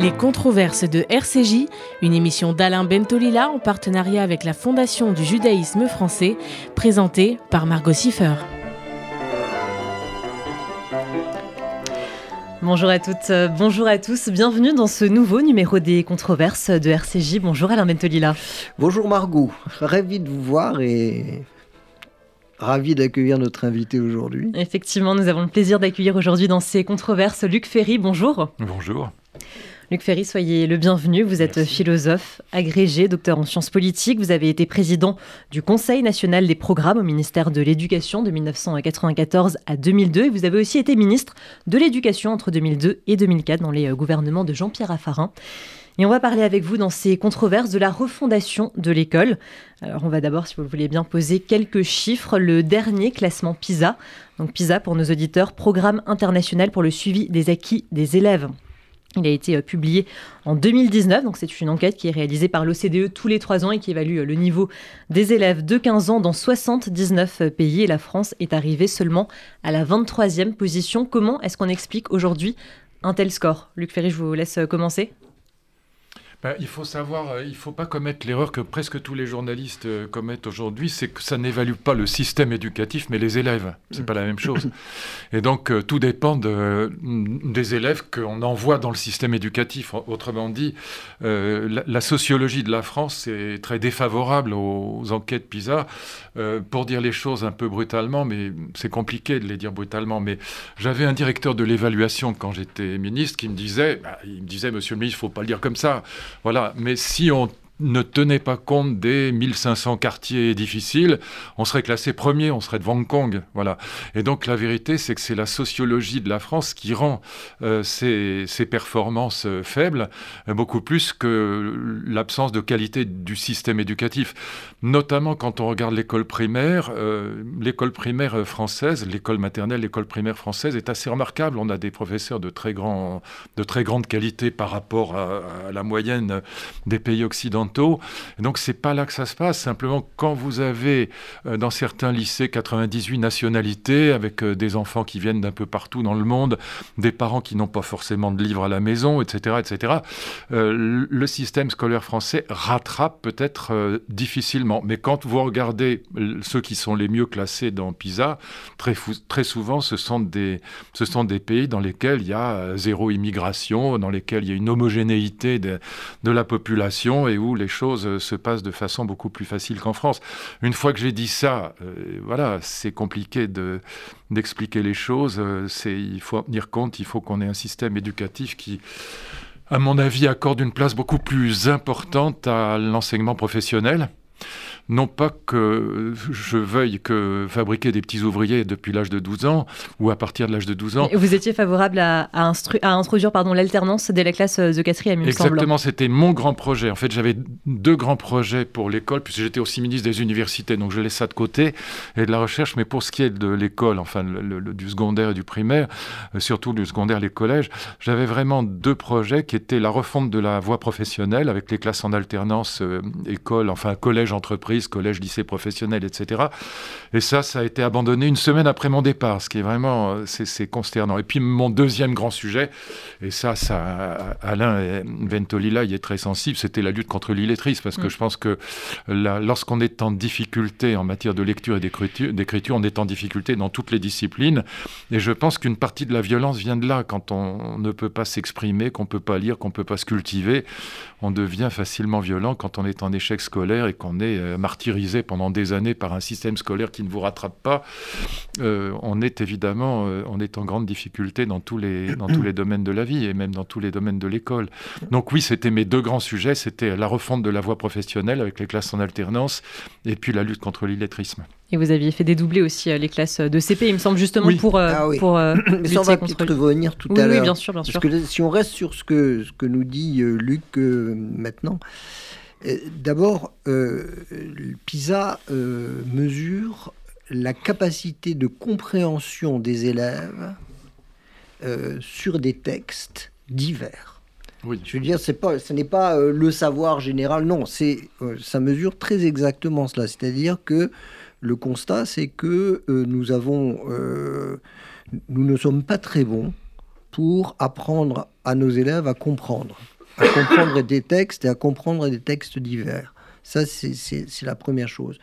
Les controverses de RCJ, une émission d'Alain Bentolila en partenariat avec la Fondation du judaïsme français, présentée par Margot Siffer. Bonjour à toutes, euh, bonjour à tous, bienvenue dans ce nouveau numéro des controverses de RCJ. Bonjour Alain Bentolila. Bonjour Margot, ravi de vous voir et ravi d'accueillir notre invité aujourd'hui. Effectivement, nous avons le plaisir d'accueillir aujourd'hui dans ces controverses Luc Ferry. Bonjour. Bonjour. Luc Ferry, soyez le bienvenu. Vous êtes philosophe, agrégé, docteur en sciences politiques. Vous avez été président du Conseil national des programmes au ministère de l'Éducation de 1994 à 2002. Et vous avez aussi été ministre de l'Éducation entre 2002 et 2004 dans les euh, gouvernements de Jean-Pierre Raffarin. Et on va parler avec vous dans ces controverses de la refondation de l'école. Alors on va d'abord, si vous le voulez bien, poser quelques chiffres. Le dernier classement PISA, donc PISA pour nos auditeurs, Programme international pour le suivi des acquis des élèves. Il a été euh, publié en 2019, donc c'est une enquête qui est réalisée par l'OCDE tous les trois ans et qui évalue euh, le niveau des élèves de 15 ans dans 79 euh, pays. Et la France est arrivée seulement à la 23e position. Comment est-ce qu'on explique aujourd'hui un tel score? Luc Ferry, je vous laisse commencer. Ben, il faut savoir, euh, il ne faut pas commettre l'erreur que presque tous les journalistes euh, commettent aujourd'hui, c'est que ça n'évalue pas le système éducatif, mais les élèves. C'est pas la même chose. Et donc, euh, tout dépend de, des élèves qu'on envoie dans le système éducatif. Autrement dit, la, sociologie de la France est très défavorable aux, enquêtes PISA. pour dire les choses un peu brutalement, mais c'est compliqué de les dire brutalement. Mais j'avais un directeur de l'évaluation quand j'étais ministre qui me disait, bah, il me disait, Monsieur le ministre, il faut pas le dire comme ça. Voilà, mais si on ne tenait pas compte des 1500 quartiers difficiles, on serait classé premier, on serait devant Hong Kong. Voilà. Et donc la vérité, c'est que c'est la sociologie de la France qui rend euh, ces, performances euh, faibles, euh, beaucoup plus que l'absence de qualité du système éducatif. Notamment quand on regarde l'école primaire, l'école primaire française, l'école maternelle, l'école primaire française est assez remarquable. On a des professeurs de très, grand, de très grande qualité par rapport à la moyenne des pays occidentaux et donc c'est pas là que ça se passe. Simplement quand vous avez euh, dans certains lycées 98 nationalités avec euh, des enfants qui viennent d'un peu partout dans le monde, des parents qui n'ont pas forcément de livres à la maison, etc., etc. Euh, le système scolaire français rattrape peut-être difficilement. Mais quand vous regardez ceux qui sont les mieux classés dans PISA, très, très souvent ce sont des ce sont des pays dans lesquels il y a zéro immigration, dans lesquels il y a une homogénéité de, de la population et où les choses euh, se passent de façon beaucoup plus facile qu'en France. Une fois que j'ai dit ça, euh, voilà, c'est compliqué de, d'expliquer les choses. Euh, c'est, il faut en tenir compte, il faut qu'on ait un système éducatif qui à mon avis, accorde une place beaucoup plus importante à l'enseignement professionnel non pas que je veuille que fabriquer des petits ouvriers depuis l'âge de 12 ans ou à partir de l'âge de 12 ans. vous étiez favorable à, à, introduire pardon, l'alternance dès la classe de quatrième, il Exactement, c'était mon grand projet. En fait, j'avais deux grands projets pour l'école, puisque j'étais aussi ministre des universités, donc je laisse ça de côté, et de la recherche. Mais pour ce qui est de l'école, enfin le, du secondaire et du primaire, euh, surtout du secondaire, les collèges, j'avais vraiment deux projets qui étaient la refonte de la voie professionnelle avec les classes en alternance, euh, école, enfin collège, entreprise, collège, lycée professionnel, etc. Et ça, ça a été abandonné une semaine après mon départ, ce qui est vraiment, euh, c'est consternant. Et puis mon deuxième grand sujet, et ça, ça Alain Ventolila y est très sensible, c'était la lutte contre l'illettrisme, parce que mm. je pense que lorsqu'on est en difficulté en matière de lecture et d'écriture, on est en difficulté dans toutes les disciplines. Et je pense qu'une partie de la violence vient de là, quand on ne peut pas s'exprimer, qu'on ne peut pas lire, qu'on ne peut pas se cultiver, on devient facilement violent quand on est en échec scolaire et qu'on est euh, martyrisé pendant des années par un système scolaire qui ne vous rattrape pas. Euh, on est évidemment euh, on est en grande difficulté dans tous, les, dans tous les domaines de la vie et même dans tous les domaines de l'école. Donc oui, c'était mes deux grands sujets, c'était la refonte de la voie professionnelle avec les classes en alternance et puis la lutte contre l'illettrisme. Et vous aviez fait dédoubler aussi les classes de CP, il me semble, justement pour, ah pour Mais ça, on va peut-être revenir tout à l'heure. Oui, bien sûr, bien sûr. Parce que si on reste sur ce que, ce que nous dit Luc maintenant. Euh, d'abord, euh, PISA euh, mesure la capacité de compréhension des élèves sur des textes divers. Oui. Je veux dire, c'est pas, ce n'est pas le savoir général, non, c'est, ça mesure très exactement cela. C'est-à-dire que le constat, c'est que nous avons, nous ne sommes pas très bons pour apprendre à nos élèves à comprendre, à comprendre des textes et à comprendre des textes divers. Ça, c'est la première chose.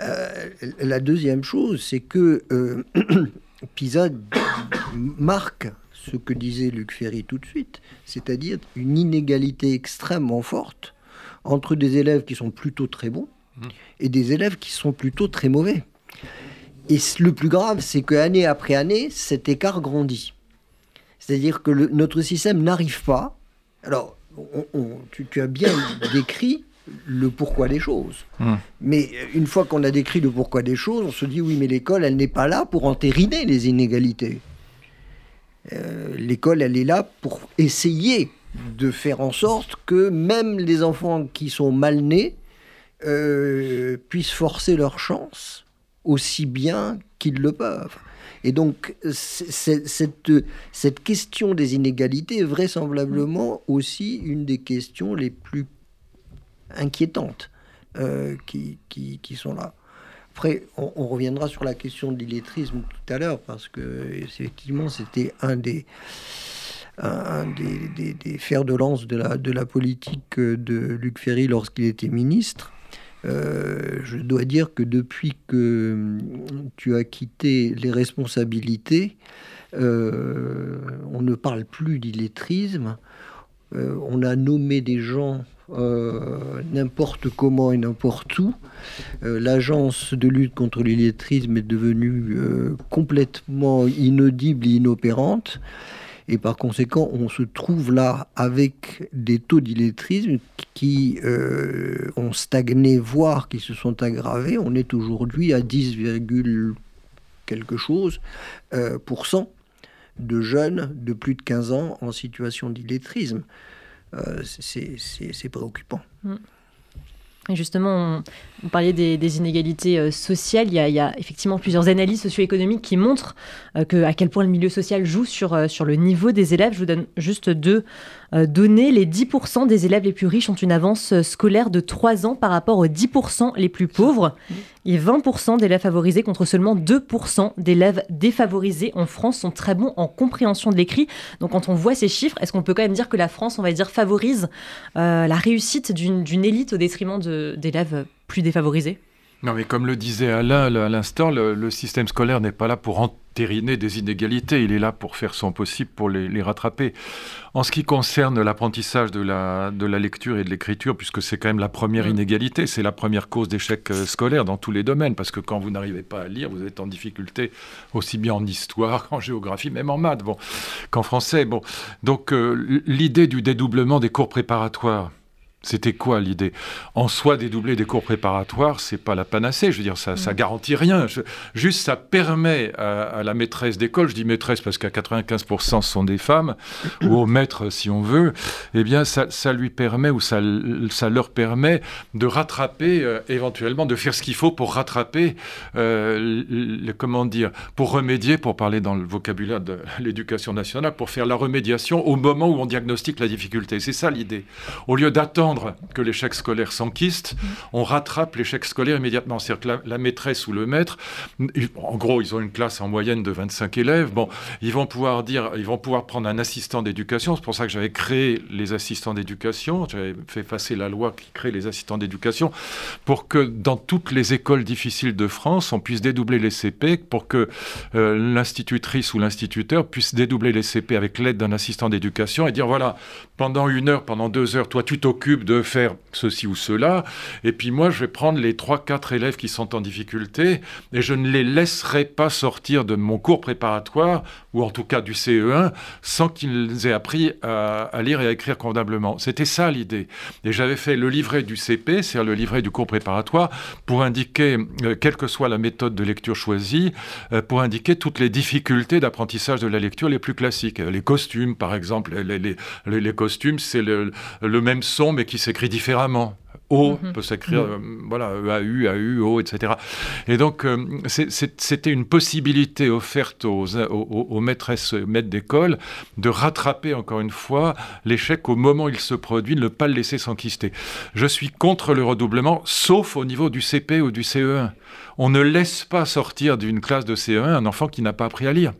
Euh, la deuxième chose, c'est que euh, PISA marque ce que disait Luc Ferry tout de suite, c'est-à-dire une inégalité extrêmement forte entre des élèves qui sont plutôt très bons mmh. et des élèves qui sont plutôt très mauvais. Et le plus grave, c'est qu'année après année, cet écart grandit. C'est-à-dire que notre système n'arrive pas. Alors, tu, as bien décrit le pourquoi des choses. Mmh. Mais une fois qu'on a décrit le pourquoi des choses, on se dit oui, mais l'école, elle n'est pas là pour entériner les inégalités. Euh, l'école, elle est là pour essayer de faire en sorte que même les enfants qui sont mal nés euh, puissent forcer leur chance aussi bien qu'ils le peuvent. Et donc, cette, cette question des inégalités est vraisemblablement aussi une des questions les plus inquiétantes euh, qui, qui, qui, sont là. Après, on, reviendra sur la question de l'illettrisme tout à l'heure, parce que effectivement, c'était un des, un des, des, fers de lance de la, de la politique de Luc Ferry lorsqu'il était ministre. Euh, je dois dire que depuis que tu as quitté les responsabilités, euh, on ne parle plus d'illettrisme. Euh, on a nommé des gens n'importe comment et n'importe où. L'agence de lutte contre l'illettrisme est devenue complètement inaudible et inopérante. Et par conséquent, on se trouve là avec des taux d'illettrisme qui euh, ont stagné, voire qui se sont aggravés. On est aujourd'hui à 10, quelque chose euh, de jeunes de plus de 15 ans en situation d'illettrisme. Euh, c'est préoccupant. Justement, on, parlait des, inégalités euh, sociales. Il y, a, effectivement plusieurs analyses socio-économiques qui montrent euh, à quel point le milieu social joue sur, euh, sur le niveau des élèves. Je vous donne juste deux données. Les 10% des élèves les plus riches ont une avance scolaire de 3 ans par rapport aux 10% les plus pauvres et 20% d'élèves favorisés contre seulement 2% d'élèves défavorisés en France sont très bons en compréhension de l'écrit. Donc quand on voit ces chiffres, est-ce qu'on peut quand même dire que la France, on va dire, favorise la réussite d'une élite au détriment d'élèves plus défavorisés? Non, mais comme le disait Alain à l'instant, le, système scolaire n'est pas là pour entériner des inégalités, il est là pour faire son possible pour les, rattraper. En ce qui concerne l'apprentissage de la, de la lecture et de l'écriture, puisque c'est quand même la première mm. inégalité, c'est la première cause d'échec euh, scolaire dans tous les domaines, parce que quand vous n'arrivez pas à lire, vous êtes en difficulté aussi bien en histoire qu'en géographie, même en maths, bon, qu'en français. Bon. Donc euh, l'idée du dédoublement des cours préparatoires, c'était quoi l'idée? En soi, dédoubler des cours préparatoires, c'est pas la panacée. Je veux dire, ça, ça mm. garantit rien. juste, ça permet à, la maîtresse d'école, je dis maîtresse parce qu'à 95% ce sont des femmes, ou au maître si on veut, eh bien, ça, ça lui permet ou ça, ça leur permet de rattraper, euh, éventuellement, de faire ce qu'il faut pour rattraper, euh, le, comment dire, pour remédier, pour parler dans le vocabulaire de l'éducation nationale, pour faire la remédiation au moment où on diagnostique la difficulté. C'est ça l'idée. Au lieu d'attendre que l'échec scolaire s'enquiste, on rattrape l'échec scolaire immédiatement. C'est-à-dire que la, maîtresse ou le maître, en gros, ils ont une classe en moyenne de 25 élèves. Bon, ils vont pouvoir dire, ils vont pouvoir prendre un assistant d'éducation. C'est pour ça que j'avais créé les assistants d'éducation. J'avais fait passer la loi qui crée les assistants d'éducation pour que dans toutes les écoles difficiles de France, on puisse dédoubler les CP, pour que euh, l'institutrice ou l'instituteur puisse dédoubler les CP avec l'aide d'un assistant d'éducation et dire voilà, pendant une heure, pendant deux heures, toi tu t'occupes de faire ceci ou cela, et puis moi je vais prendre les 3-4 élèves qui sont en difficulté, et je ne les laisserai pas sortir de mon cours préparatoire, ou en tout cas du CE1, sans qu'ils aient appris à, lire et à écrire convenablement. C'était ça l'idée. Et j'avais fait le livret du CP, c'est-à-dire le livret du cours préparatoire, pour indiquer, euh, quelle que soit la méthode de lecture choisie, euh, pour indiquer toutes les difficultés d'apprentissage de la lecture les plus classiques. Les costumes, par exemple, les, les, les costumes, c'est le, le, même son, mais qui s'écrit différemment. O mhm. peut s'écrire, euh, voilà, E-A-U, A-U, O, etc. Et donc, euh, c'était une possibilité offerte aux, aux, maîtresses, maîtres d'école de rattraper encore une fois l'échec au moment où il se produit, ne pas le laisser s'enquister. Je suis contre le redoublement, sauf au niveau du CP ou du CE1. On ne laisse pas sortir d'une classe de CE1 un enfant qui n'a pas appris à lire.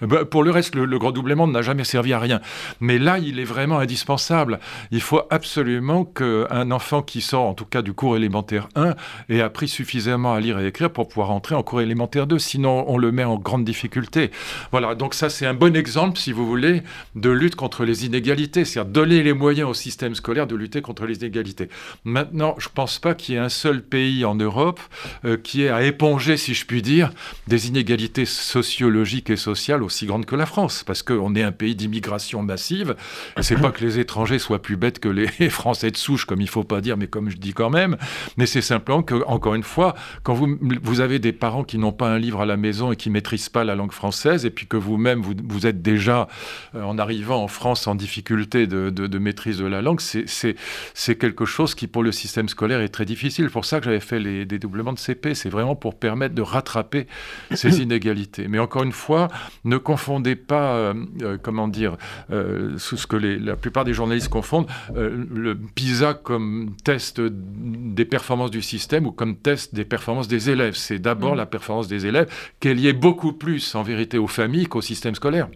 Bah, pour le reste, le, grand doublement n'a jamais servi à rien. Mais là, il est vraiment indispensable. Il faut absolument qu'un enfant qui sort, en tout cas du cours élémentaire 1, ait appris suffisamment à lire et écrire pour pouvoir entrer en cours élémentaire 2. Sinon, on le met en grande difficulté. Voilà, donc ça, c'est un bon exemple, si vous voulez, de lutte contre les inégalités. C'est-à-dire donner les moyens au système scolaire de lutter contre les inégalités. Maintenant, je ne pense pas qu'il y ait un seul pays en Europe euh, qui ait à éponger, si je puis dire, des inégalités sociologiques et sociales aussi grande que la France, parce qu'on est un pays d'immigration massive. C'est pas que les étrangers soient plus bêtes que les Français de souche, comme il faut pas dire, mais comme je dis quand même. Mais c'est simplement que, encore une fois, quand vous, vous avez des parents qui n'ont pas un livre à la maison et qui maîtrisent pas la langue française, et puis que vous-même, vous, vous, êtes déjà, euh, en arrivant en France, en difficulté de, de, maîtrise de la langue, c'est quelque chose qui, pour le système scolaire, est très difficile. C'est pour ça que j'avais fait les dédoublements de CP. C'est vraiment pour permettre de rattraper ces inégalités. Mais encore une fois, ne confondez pas, euh, euh, comment dire, euh, ce que la plupart des journalistes confondent, le PISA comme test des performances du système ou comme test des performances des élèves. C'est d'abord mm. la performance des élèves, qu'elle y est beaucoup plus en vérité aux familles qu'au système scolaire.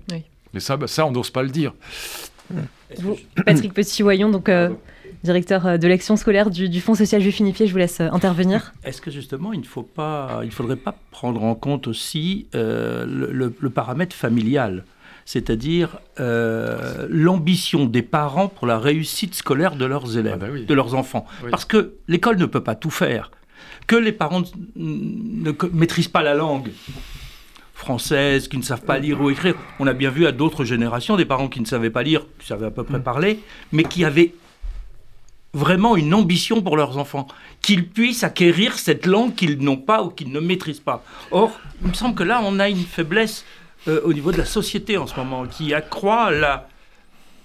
Mais ça, ça on n'ose pas le dire. Patrick Petit-Voyon, donc directeur euh, de l'action scolaire du, Fonds social juif unifié. Je vous laisse euh, intervenir. Est-ce que justement, il ne faut pas, il faudrait pas prendre en compte aussi euh, le, paramètre familial? C'est-à-dire l'ambition des parents pour la réussite scolaire de leurs élèves, ah bah de leurs enfants. Parce que l'école ne peut pas tout faire. Que les parents ne maîtrisent pas la langue française, qui ne savent pas lire ou écrire. On a bien vu à d'autres générations des parents qui ne savaient pas lire, qui savaient à peu près mm. parler, mais qui avaient vraiment une ambition pour leurs enfants, qu'ils puissent acquérir cette langue qu'ils n'ont pas ou qu'ils ne maîtrisent pas. Or, il me semble que là, on a une faiblesse euh, au niveau de la société en ce moment qui accroît la...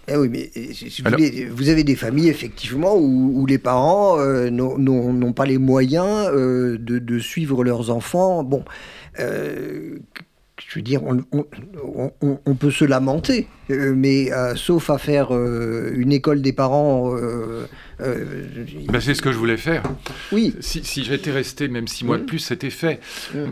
Eh oui, mais euh, vous, avez des familles, effectivement, où, les parents euh, n'ont pas les moyens de, de, suivre leurs enfants. Bon, je veux dire, on, peut se lamenter, mais euh, sauf à faire euh, une école des parents. Ben, c'est ce que je voulais faire. Oui. Si, j'étais resté même six mois de plus, c'était fait.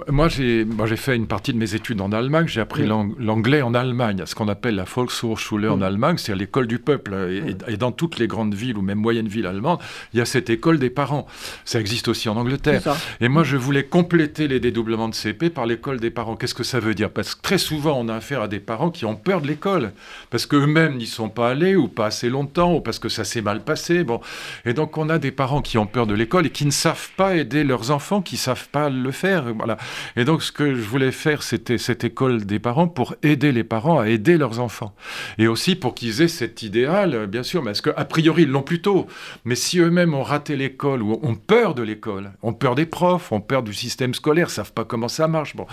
Moi, j'ai fait une partie de mes études en Allemagne. J'ai appris l'anglais en Allemagne, ce qu'on appelle la Volkshochschule en Allemagne, c'est l'école du peuple. Et, et, dans toutes les grandes villes ou même moyennes villes allemandes, il y a cette école des parents. Ça existe aussi en Angleterre. Et moi, je voulais compléter les dédoublements de CP par l'école des parents. Qu'est-ce que ça veut dire? Parce que très souvent, on a affaire à des parents qui ont peur de l'école, parce qu'eux-mêmes n'y sont pas allés, ou pas assez longtemps, ou parce que ça s'est mal passé. Bon. Et donc, on a des parents qui ont peur de l'école et qui ne savent pas aider leurs enfants, qui ne savent pas le faire. Voilà. Et donc, ce que je voulais faire, c'était cette école des parents pour aider les parents à aider leurs enfants. Et aussi pour qu'ils aient cet idéal, bien sûr, parce qu'a priori, ils l'ont plutôt. Mais si eux-mêmes ont raté l'école, ou ont peur de l'école, ont peur des profs, ont peur du système scolaire, savent pas comment ça marche, bon,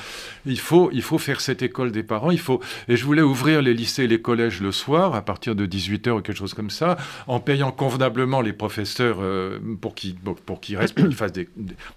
il faut, il faut faire cette école des parents. Il faut et je voulais ouvrir les lycées et les collèges le soir à partir de 18h ou quelque chose comme ça, en payant convenablement les professeurs euh, pour qu'ils pour qu'ils restent, qu'ils fassent des,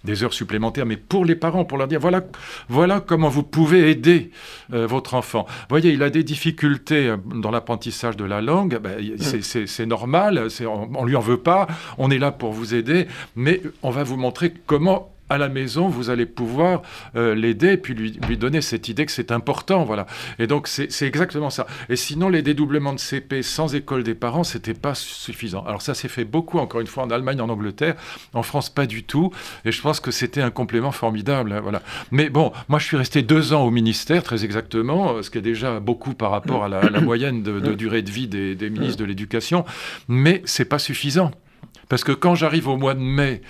des, heures supplémentaires, mais pour les parents, pour leur dire voilà voilà comment vous pouvez aider euh, votre enfant. Vous voyez, il a des difficultés euh, dans l'apprentissage de la langue, ben, c'est normal, on, on lui en veut pas, on est là pour vous aider, mais on va vous montrer comment à la maison, vous allez pouvoir euh, l'aider et puis lui, lui, donner cette idée que c'est important. Voilà. Et donc, c'est exactement ça. Et sinon, les dédoublements de CP sans école des parents, c'était pas suffisant. Alors, ça s'est fait beaucoup, encore une fois, en Allemagne, en Angleterre. En France, pas du tout. Et je pense que c'était un complément formidable. Hein, voilà. Mais bon, moi, je suis resté deux ans au ministère, très exactement, ce qui est déjà beaucoup par rapport à la, moyenne de, de, durée de vie des, des ministres de l'Éducation. Mais c'est pas suffisant. Parce que quand j'arrive au mois de mai,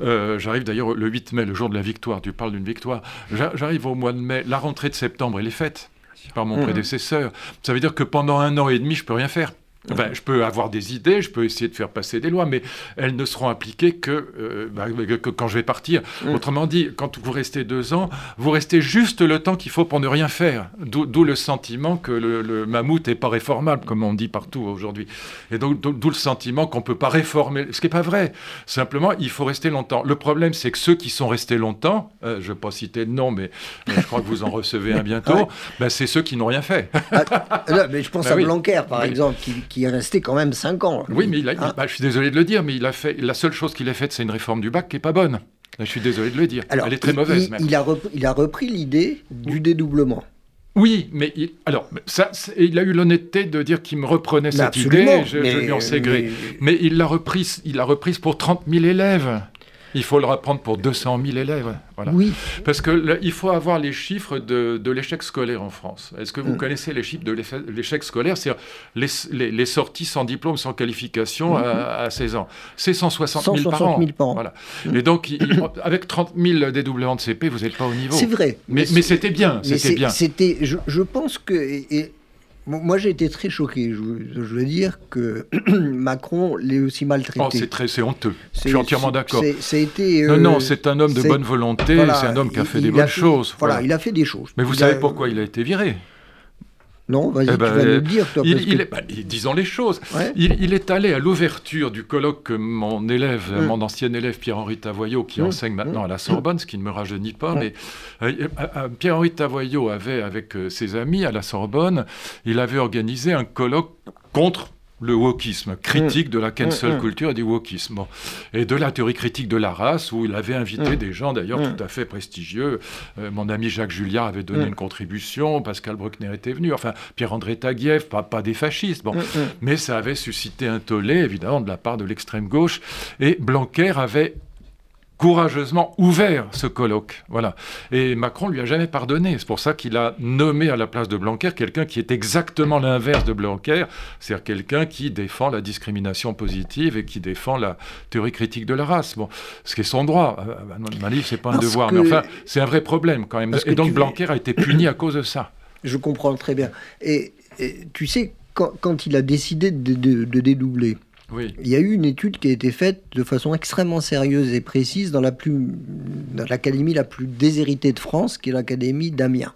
euh, j'arrive d'ailleurs le 8 mai, le jour de la victoire, tu parles d'une victoire, j'arrive au mois de mai, la rentrée de septembre, elle est faite par mon mmh. prédécesseur. Ça veut dire que pendant un an et demi, je peux rien faire je peux avoir des idées, je peux essayer de faire passer des lois, mais elles ne seront appliquées que, euh, bah, quand je vais partir. Mm. Autrement dit, quand vous restez deux ans, vous restez juste le temps qu'il faut pour ne rien faire. D'où le sentiment que le, mammouth n'est pas réformable, comme on dit partout aujourd'hui. Et donc, d'où le sentiment qu'on ne peut pas réformer, ce qui n'est pas vrai. Simplement, il faut rester longtemps. Le problème, c'est que ceux qui sont restés longtemps, euh, je ne vais pas citer de nom, mais, je crois que vous en recevez un bientôt, bah, c'est ceux qui n'ont rien fait. Ah, mais je pense bah à Blanquer, par exemple, qui qui est resté quand même 5 ans. Oui, mais il a, hein bah, je suis désolé de le dire, mais il a fait, la seule chose qu'il a faite, c'est une réforme du bac qui n'est pas bonne. Je suis désolé de le dire. Elle est très mauvaise. Il, a repris, il a repris l'idée du dédoublement. Oui, mais il, alors, ça, il a eu l'honnêteté de dire qu'il me reprenait cette idée, je, je, lui en sais gré. Mais, mais il l'a reprise, il l'a reprise pour 30 000 élèves. Il faut le reprendre pour 200 000 élèves. Voilà. Oui. Parce qu'il faut avoir les chiffres de, de l'échec scolaire en France. Est-ce que vous mm. connaissez les chiffres de l'échec scolaire? C'est les, les, les, sorties sans diplôme, sans qualification mm-hmm. à, à, 16 ans. C'est 160, 000 par an. Voilà. Mm. Et donc, il, avec 30 000 dédoublements de CP, vous n'êtes pas au niveau. C'est vrai. Mais, mais c'était bien. C'était bien. Je, je, pense que... Et, moi, j'ai été très choqué. Je, veux dire que Macron l'est aussi maltraité. Oh, c'est très, c'est honteux. Je suis entièrement d'accord. Été. non, non, euh, c'est un homme de bonne volonté. c'est un homme qui a fait des bonnes choses. Voilà, il a fait des choses. Mais vous savez pourquoi il a été viré? Non, vas-y, eh tu ben, vas nous le dire, toi. Il, bah, disons les choses. Il, est allé à l'ouverture du colloque que mon élève, mm. mon ancien élève Pierre-Henri Tavoyot, qui mm. enseigne maintenant à la Sorbonne, ce qui ne me rajeunit pas, mais euh, euh, Pierre-Henri Tavoyot avait, avec euh, ses amis à la Sorbonne, il avait organisé un colloque contre le wokisme, critique de la mm. cancel mm, mm. culture et du wokisme. Et de la théorie critique de la race, où il avait invité des gens d'ailleurs tout à fait prestigieux. Euh, mon ami Jacques Julliard avait donné une contribution, Pascal Bruckner était venu, enfin Pierre-André Taguieff, pas, pas, des fascistes. Bon. Mais ça avait suscité un tollé, évidemment, de la part de l'extrême gauche. Et Blanquer avait courageusement ouvert ce colloque. Voilà. Et Macron lui a jamais pardonné. C'est pour ça qu'il a nommé à la place de Blanquer quelqu'un qui est exactement l'inverse de Blanquer, c'est-à-dire quelqu'un qui défend la discrimination positive et qui défend la théorie critique de la race. Bon, ce qui est son droit. Euh, euh, ma livre, c'est pas un devoir, mais enfin, c'est un vrai problème quand même. et donc Blanquer a été puni à cause de ça. Je comprends très bien. Et, tu sais, quand, il a décidé de dédoubler, il y a eu une étude qui a été faite de façon extrêmement sérieuse et précise dans l'académie la plus déshéritée de France, qui est l'académie d'Amiens.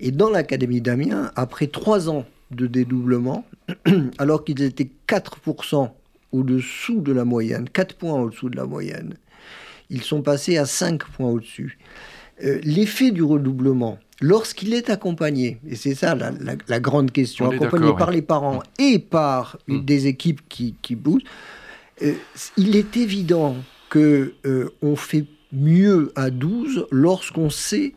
Et dans l'académie d'Amiens, après trois ans de dédoublement, alors qu'ils étaient 4% au-dessous de la moyenne, 4 points au-dessous de la moyenne, ils sont passés à 5 points au-dessus. Euh, l'effet du redoublement, lorsqu'il est accompagné, et c'est ça la, grande question, accompagné par les parents et par mm. des équipes qui, qui bougent, euh, il est évident que euh, on fait mieux à 12 lorsqu'on sait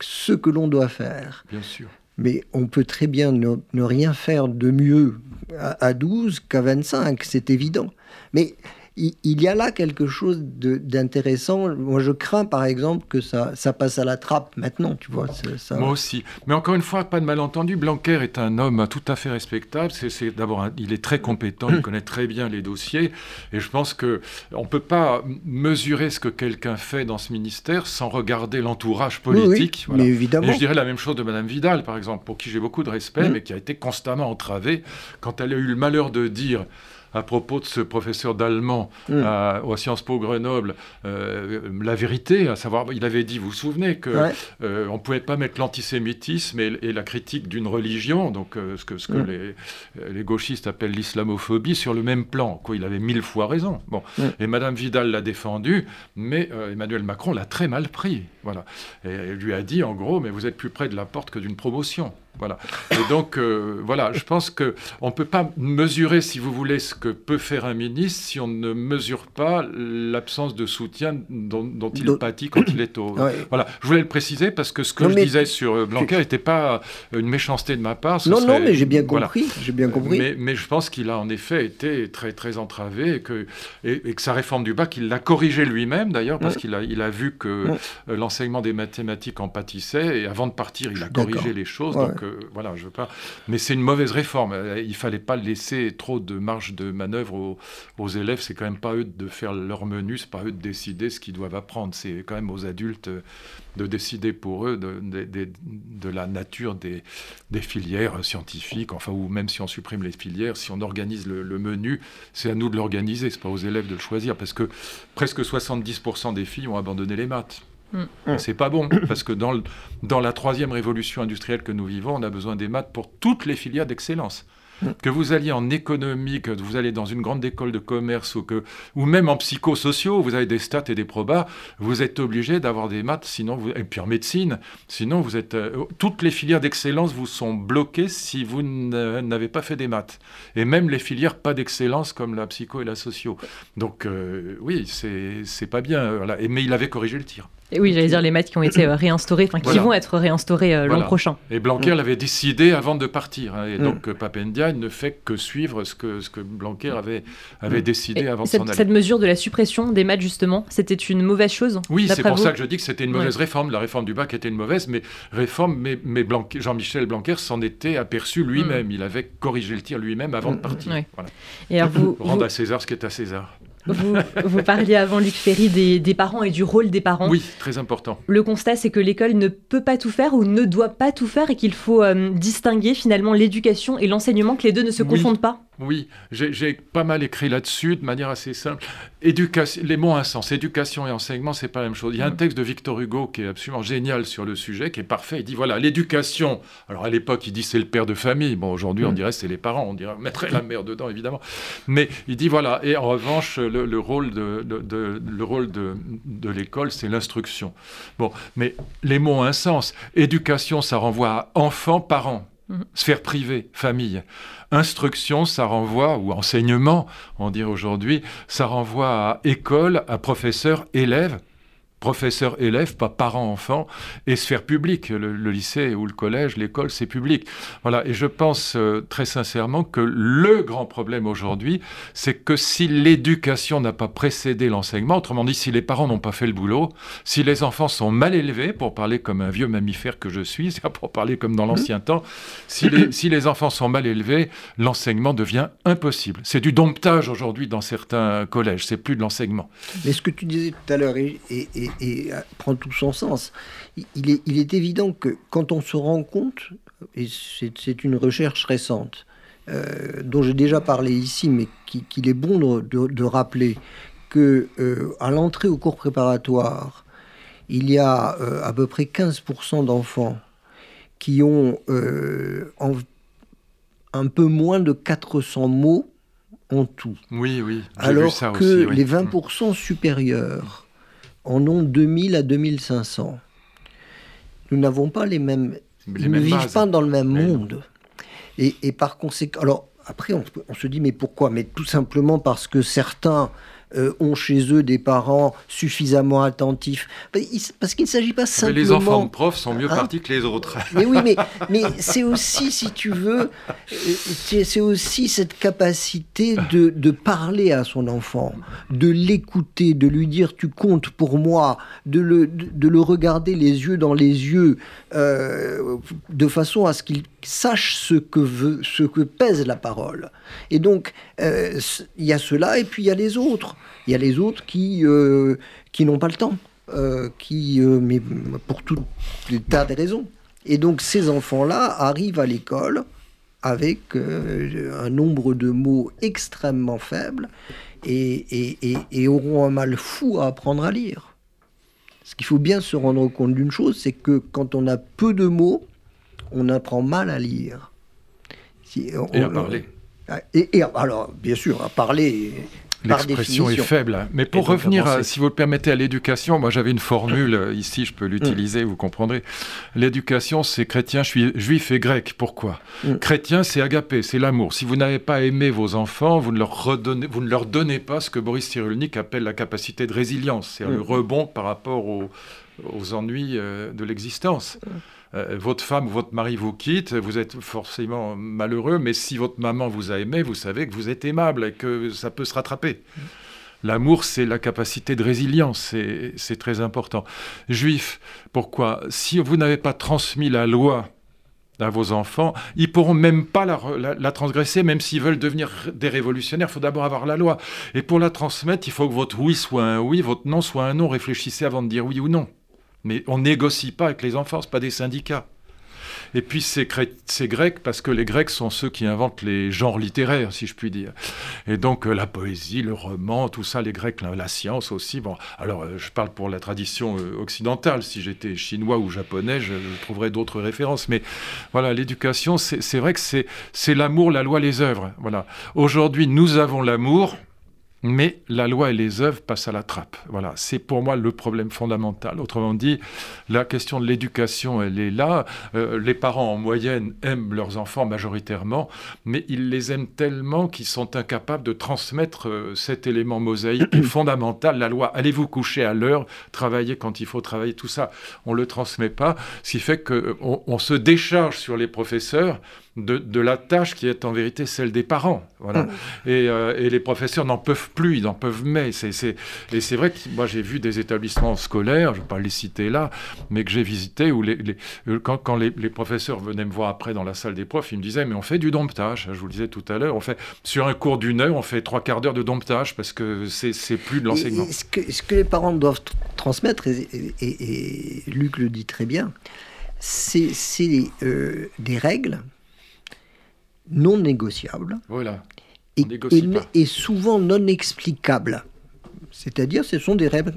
ce que l'on doit faire. Bien sûr. Mais on peut très bien ne, rien faire de mieux à, à 12 qu'à 25, c'est évident. Mais il, y a là quelque chose d'intéressant. Moi, je crains, par exemple, que ça, ça passe à la trappe maintenant, tu vois. Ça... Moi aussi. Mais encore une fois, pas de malentendu. Blanquer est un homme tout à fait respectable. C'est d'abord, il est très compétent, il connaît très bien les dossiers. Et je pense que on peut pas mesurer ce que quelqu'un fait dans ce ministère sans regarder l'entourage politique. mais évidemment. Et je dirais la même chose de Madame Vidal, par exemple, pour qui j'ai beaucoup de respect, mm. mais qui a été constamment entravée quand elle a eu le malheur de dire à propos de ce professeur d'allemand mm. à, Sciences Po Grenoble euh, la vérité, à savoir, il avait dit, vous vous souvenez, que euh, on ne pouvait pas mettre l'antisémitisme et, la critique d'une religion, donc euh, ce que, ce que mm. les, les, gauchistes appellent l'islamophobie, sur le même plan. Quoi, il avait mille fois raison. Bon. Mm. Et Madame Vidal l'a défendu, mais Emmanuel Macron l'a très mal pris. Voilà. Et elle lui a dit, en gros, mais vous êtes plus près de la porte que d'une promotion. Voilà. Et donc, euh, voilà, je pense qu'on ne peut pas mesurer, si vous voulez, ce que peut faire un ministre si on ne mesure pas l'absence de soutien dont, il pâtit quand il est au... Voilà, je voulais le préciser parce que ce que je disais sur euh, Blanquer n'était pas une méchanceté de ma part. non, non, mais j'ai bien compris. J'ai bien compris. Mais, mais, je pense qu'il a en effet été très, très entravé et que, et, que sa réforme du bac, il l'a corrigé lui-même d'ailleurs parce qu'il a, il a vu que euh, l'enseignement des mathématiques en pâtissait et avant de partir, il a corrigé les choses. Donc, voilà, je veux pas. Mais c'est une mauvaise réforme. Euh, il fallait pas laisser trop de marge de manœuvre aux, élèves. C'est quand même pas eux de faire leur menu, c'est pas eux de décider ce qu'ils doivent apprendre. C'est quand même aux adultes euh, de décider pour eux de, de, la nature des, des, filières scientifiques. Enfin, ou même si on supprime les filières, si on organise le, menu, c'est à nous de l'organiser. C'est pas aux élèves de le choisir, parce que presque 70% des filles ont abandonné les maths. Mm. C'est pas bon, parce que dans, dans la troisième révolution industrielle que nous vivons, on a besoin des maths pour toutes les filières d'excellence. Mm. Que vous alliez en économie, que vous allez dans une grande école de commerce ou, que, ou même en psychosociaux, vous avez des stats et des probas, vous êtes obligé d'avoir des maths, sinon vous, et puis en médecine, sinon vous êtes, euh, toutes les filières d'excellence vous sont bloquées si vous n'avez pas fait des maths. Et même les filières pas d'excellence comme la psycho et la socio. Donc euh, oui, c'est pas bien. Voilà. Et, mais il avait corrigé le tir. Et oui, j'allais dire les maths qui ont été euh, réinstaurés, enfin qui vont être réinstaurés euh, l'an prochain. Et Blanquer mm. l'avait décidé avant de partir. Hein, et mm. donc euh, Papendia ne fait que suivre ce que, ce que Blanquer avait, avait mm. décidé avant de s'en aller. Cette mesure de la suppression des maths, justement, c'était une mauvaise chose Oui, c'est pour ça que je dis que c'était une mauvaise réforme. La réforme du bac était une mauvaise mais réforme, mais, mais Jean-Michel Blanquer s'en était aperçu lui-même. Il avait corrigé le tir lui-même avant de partir. Voilà. Et alors vous, Rendre à César ce qui est à César. Vous, parliez avant, Luc Ferry, des, parents et du rôle des parents. Oui, très important. Le constat, c'est que l'école ne peut pas tout faire ou ne doit pas tout faire et qu'il faut euh, distinguer finalement l'éducation et l'enseignement, que les deux ne se confondent pas. Oui, j'ai pas mal écrit là-dessus de manière assez simple. Éducation, les mots sens. éducation et enseignement, c'est pas la même chose. Il y a un mm. texte de Victor Hugo qui est absolument génial sur le sujet, qui est parfait. Il dit voilà, l'éducation. Alors à l'époque, il dit c'est le père de famille. Bon, aujourd'hui, on mm. dirait c'est les parents. On dirait mettrait la mère dedans, évidemment. Mais il dit voilà. Et en revanche, le, rôle de, le rôle de, de l'école, c'est l'instruction. Bon, mais les mots ont un sens. Éducation, ça renvoie à enfant, parent. Mhm. Sphère privée, famille. Instruction, ça renvoie, ou enseignement, on dirait aujourd'hui, ça renvoie à école, à professeur, élève professeur-élève, pas parent-enfant, et sphère publique. Le, lycée ou le collège, l'école, c'est public. Voilà, et je pense euh, très sincèrement que le grand problème aujourd'hui, c'est que si l'éducation n'a pas précédé l'enseignement, autrement dit, si les parents n'ont pas fait le boulot, si les enfants sont mal élevés, pour parler comme un vieux mammifère que je suis, pour parler comme dans l'ancien temps, si les, si les enfants sont mal élevés, l'enseignement devient impossible. C'est du domptage aujourd'hui dans certains collèges, c'est plus de l'enseignement. Mais ce que tu disais tout à l'heure est, et prend tout son sens. Il est, il est évident que quand on se rend compte, et c'est une recherche récente, euh, dont j'ai déjà parlé ici, mais qu'il est bon de, rappeler que euh, à l'entrée au cours préparatoire, il y a euh, à peu près 15% d'enfants qui ont un peu moins de 400 mots en tout. Oui, oui. Alors ça que les 20% supérieurs en ont 2000 à 2500. Nous n'avons pas les mêmes... ils ne vivent pas dans le même monde. Et, et, par conséquent... Alors, après, on, on, se dit, mais pourquoi? Mais tout simplement parce que certains euh, ont chez eux des parents suffisamment attentifs. Parce qu'il ne s'agit pas simplement... Mais les enfants de profs sont mieux hein partis que les autres. Mais oui, mais, mais c'est aussi, si tu veux, euh, c'est aussi cette capacité de, de, parler à son enfant, de l'écouter, de lui dire tu comptes pour moi, de le, de, le regarder les yeux dans les yeux, euh, de façon à ce qu'il sache ce que, veut, ce que pèse la parole. Et donc, il y a cela, et puis il y a les autres. Il y a les autres qui, euh, qui n'ont pas le temps, euh, qui, euh, mais pour tout un tas de raisons. Et donc ces enfants-là arrivent à l'école avec un nombre de mots extrêmement faible et, et, et, auront un mal fou à apprendre à lire. Ce qu'il faut bien se rendre compte d'une chose, c'est que quand on a peu de mots, on apprend mal à lire. et à parler. Et, et, alors, bien sûr, à parler, L'expression est faible. Mais pour revenir, si vous le permettez, à l'éducation, moi j'avais une formule, euh, ici je peux l'utiliser, mm. vous comprendrez. L'éducation, c'est chrétien, juif et grec. Pourquoi mm. Chrétien, c'est agapé, c'est l'amour. Si vous n'avez pas aimé vos enfants, vous ne, leur redonnez, vous ne leur donnez pas ce que Boris Cyrulnik appelle la capacité de résilience, c'est le mm. rebond par rapport aux, ennuis euh, de l'existence. Euh, votre femme ou votre mari vous quitte, vous êtes forcément malheureux, mais si votre maman vous a aimé, vous savez que vous êtes aimable et que ça peut se rattraper. L'amour, c'est la capacité de résilience, c'est très important. Juif, pourquoi? Si vous n'avez pas transmis la loi à vos enfants, ils pourront même pas la, transgresser, même s'ils veulent devenir des révolutionnaires. Il faut d'abord avoir la loi. Et pour la transmettre, il faut que votre oui soit un oui, votre non soit un non. Réfléchissez avant de dire oui ou non. Mais on négocie pas avec les enfants, ce pas des syndicats. Et puis c'est grec parce que les Grecs sont ceux qui inventent les genres littéraires, si je puis dire. Et donc euh, la poésie, le roman, tout ça, les Grecs, la, science aussi. Bon, alors euh, je parle pour la tradition euh, occidentale. Si j'étais chinois ou japonais, je, trouverais d'autres références. Mais voilà, l'éducation, c'est vrai que c'est l'amour, la loi, les œuvres. Voilà. Aujourd'hui, nous avons l'amour mais la loi et les œuvres passent à la trappe. Voilà, c'est pour moi le problème fondamental. Autrement dit, la question de l'éducation, elle est là. Euh, les parents, en moyenne, aiment leurs enfants majoritairement, mais ils les aiment tellement qu'ils sont incapables de transmettre euh, cet élément mosaïque fondamental. La loi, allez-vous coucher à l'heure, travailler quand il faut travailler, tout ça, on ne le transmet pas, ce qui fait qu'on on se décharge sur les professeurs de, la tâche qui est en vérité celle des parents. Voilà. Euh, et, les professeurs n'en peuvent plus, ils n'en peuvent mais. Et c'est vrai que moi j'ai vu des établissements scolaires, je ne vais pas les citer là, mais que j'ai visités où les, euh, quand, les, professeurs venaient me voir après dans la salle des profs, ils me disaient mais on fait du domptage. Je vous le disais tout à l'heure, on fait sur un cours d'une heure, on fait trois quarts d'heure de domptage parce que c'est, plus de l'enseignement. Ce que, ce que, les parents doivent transmettre, et, Luc le dit très bien, c'est, euh, des règles non négociable. Voilà. Et, souvent non explicable. C'est-à-dire, ce sont des règles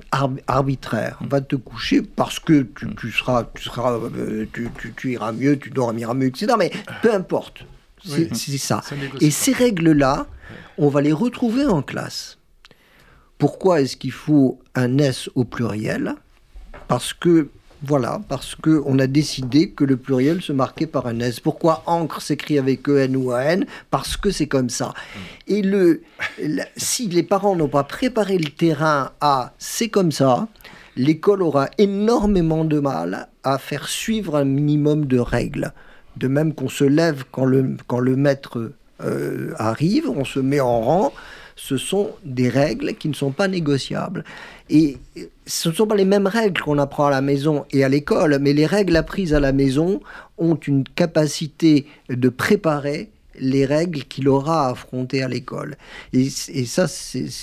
arbitraires. On va te coucher parce que tu, seras, tu, seras, euh, tu, iras mieux, tu dormiras mieux, etc. Mais peu importe. C'est ça. Et ces règles-là, on va les retrouver en classe. Pourquoi est-ce qu'il faut un S au pluriel? Parce que voilà, parce qu'on a décidé que le pluriel se marquait par un S. Pourquoi encre s'écrit avec EN ou AN Parce que c'est comme ça. Et le, si les parents n'ont pas préparé le terrain à c'est comme ça, l'école aura énormément de mal à faire suivre un minimum de règles. De même qu'on se lève quand le, quand le maître euh, arrive, on se met en rang ce sont des règles qui ne sont pas négociables. Et ce ne sont pas les mêmes règles qu'on apprend à la maison et à l'école, mais les règles apprises à la maison ont une capacité de préparer les règles qu'il aura à affronter à l'école. Et, ça, c'est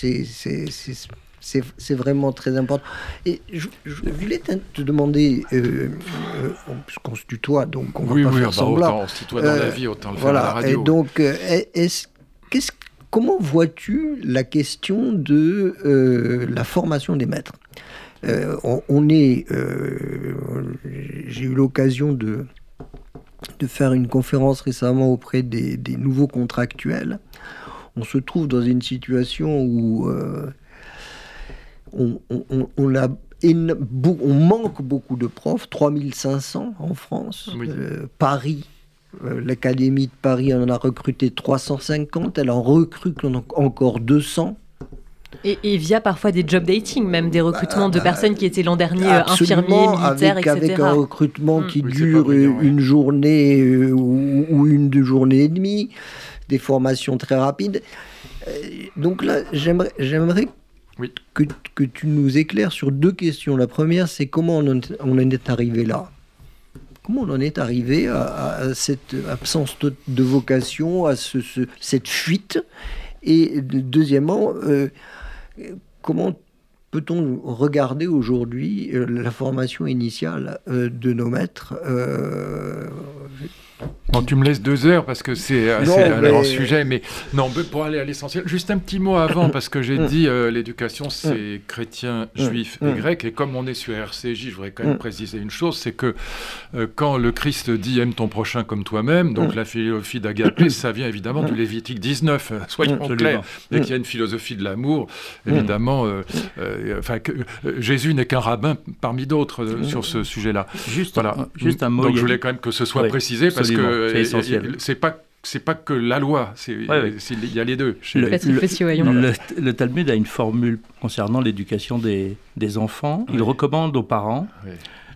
vraiment très important. Et je, voulais te demander, euh, euh, puisqu'on se tutoie, donc on va pas faire bah, semblant. Autant on se tutoie dans la vie, autant le voilà, faire à la radio. Et donc, euh, est-ce qu'est-ce Comment vois-tu la question de euh, la formation des maîtres? Euh, on, est, euh, j'ai eu l'occasion de, de faire une conférence récemment auprès des, nouveaux contractuels. On se trouve dans une situation où on, on, a on manque beaucoup de profs, 3500 en France. Paris euh, L'Académie de Paris en a recruté 350, elle en recrute encore 200. Et, via parfois des job dating, même des recrutements de bah, personnes qui étaient l'an dernier euh, infirmiers, militaires, etc. Avec un recrutement qui dure une journée euh, ou, une deux journées et demie, des formations très rapides. donc là, j'aimerais que, que, tu nous éclaires sur deux questions. La première, c'est comment on en est arrivé là? Comment on en est arrivé à, cette absence de, vocation, à ce, cette fuite Et deuxièmement, euh, comment peut-on regarder aujourd'hui euh, la formation initiale euh, de nos maîtres Bon, tu me laisses deux heures parce que c'est un grand sujet, mais non, pour aller à l'essentiel, juste un petit mot avant parce que j'ai dit euh, l'éducation c'est chrétien, juif et grec, et comme on est sur RCJ, je voudrais quand même préciser une chose, c'est que euh, quand le Christ dit aime ton prochain comme toi-même, donc la philosophie d'Agapé, ça vient évidemment du Lévitique 19, euh, soyons clairs, et qu'il y a une philosophie de l'amour, évidemment, enfin Jésus n'est qu'un rabbin parmi d'autres sur ce sujet-là. Juste, voilà. juste un mot. Donc je voulais quand même que ce soit précisé parce que c'est essentiel. C'est pas c'est pas que la loi, il y a les deux. Le, le, le, Talmud a une formule concernant l'éducation des, des, enfants. Il recommande aux parents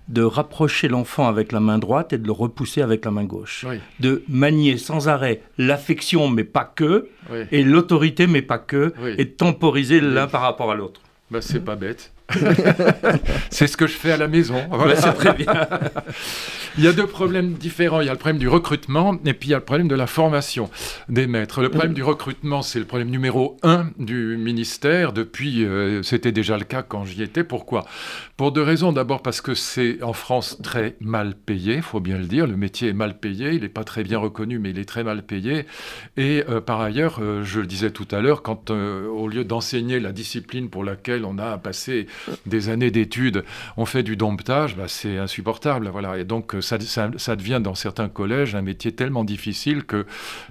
de rapprocher l'enfant avec la main droite et de le repousser avec la main gauche. De manier sans arrêt l'affection, mais pas que, et l'autorité, mais pas que, et de temporiser l'un par rapport à l'autre. Bah, c'est pas bête. c'est ce que je fais à la maison. c'est très bien. il y a deux problèmes différents. Il y a le problème du recrutement et puis il y a le problème de la formation des maîtres. Le problème du recrutement, c'est le problème numéro un du ministère. Depuis, euh, c'était déjà le cas quand j'y étais. Pourquoi? Pour deux raisons. D'abord parce que c'est en France très mal payé, il faut bien le dire. Le métier est mal payé. Il n'est pas très bien reconnu, mais il est très mal payé. Et euh, par ailleurs, euh, je le disais tout à l'heure, quand au lieu d'enseigner la discipline pour laquelle on a passé des années d'études, on fait du domptage, bah, c'est insupportable. Voilà. Et donc, ça, ça, devient dans certains collèges un métier tellement difficile que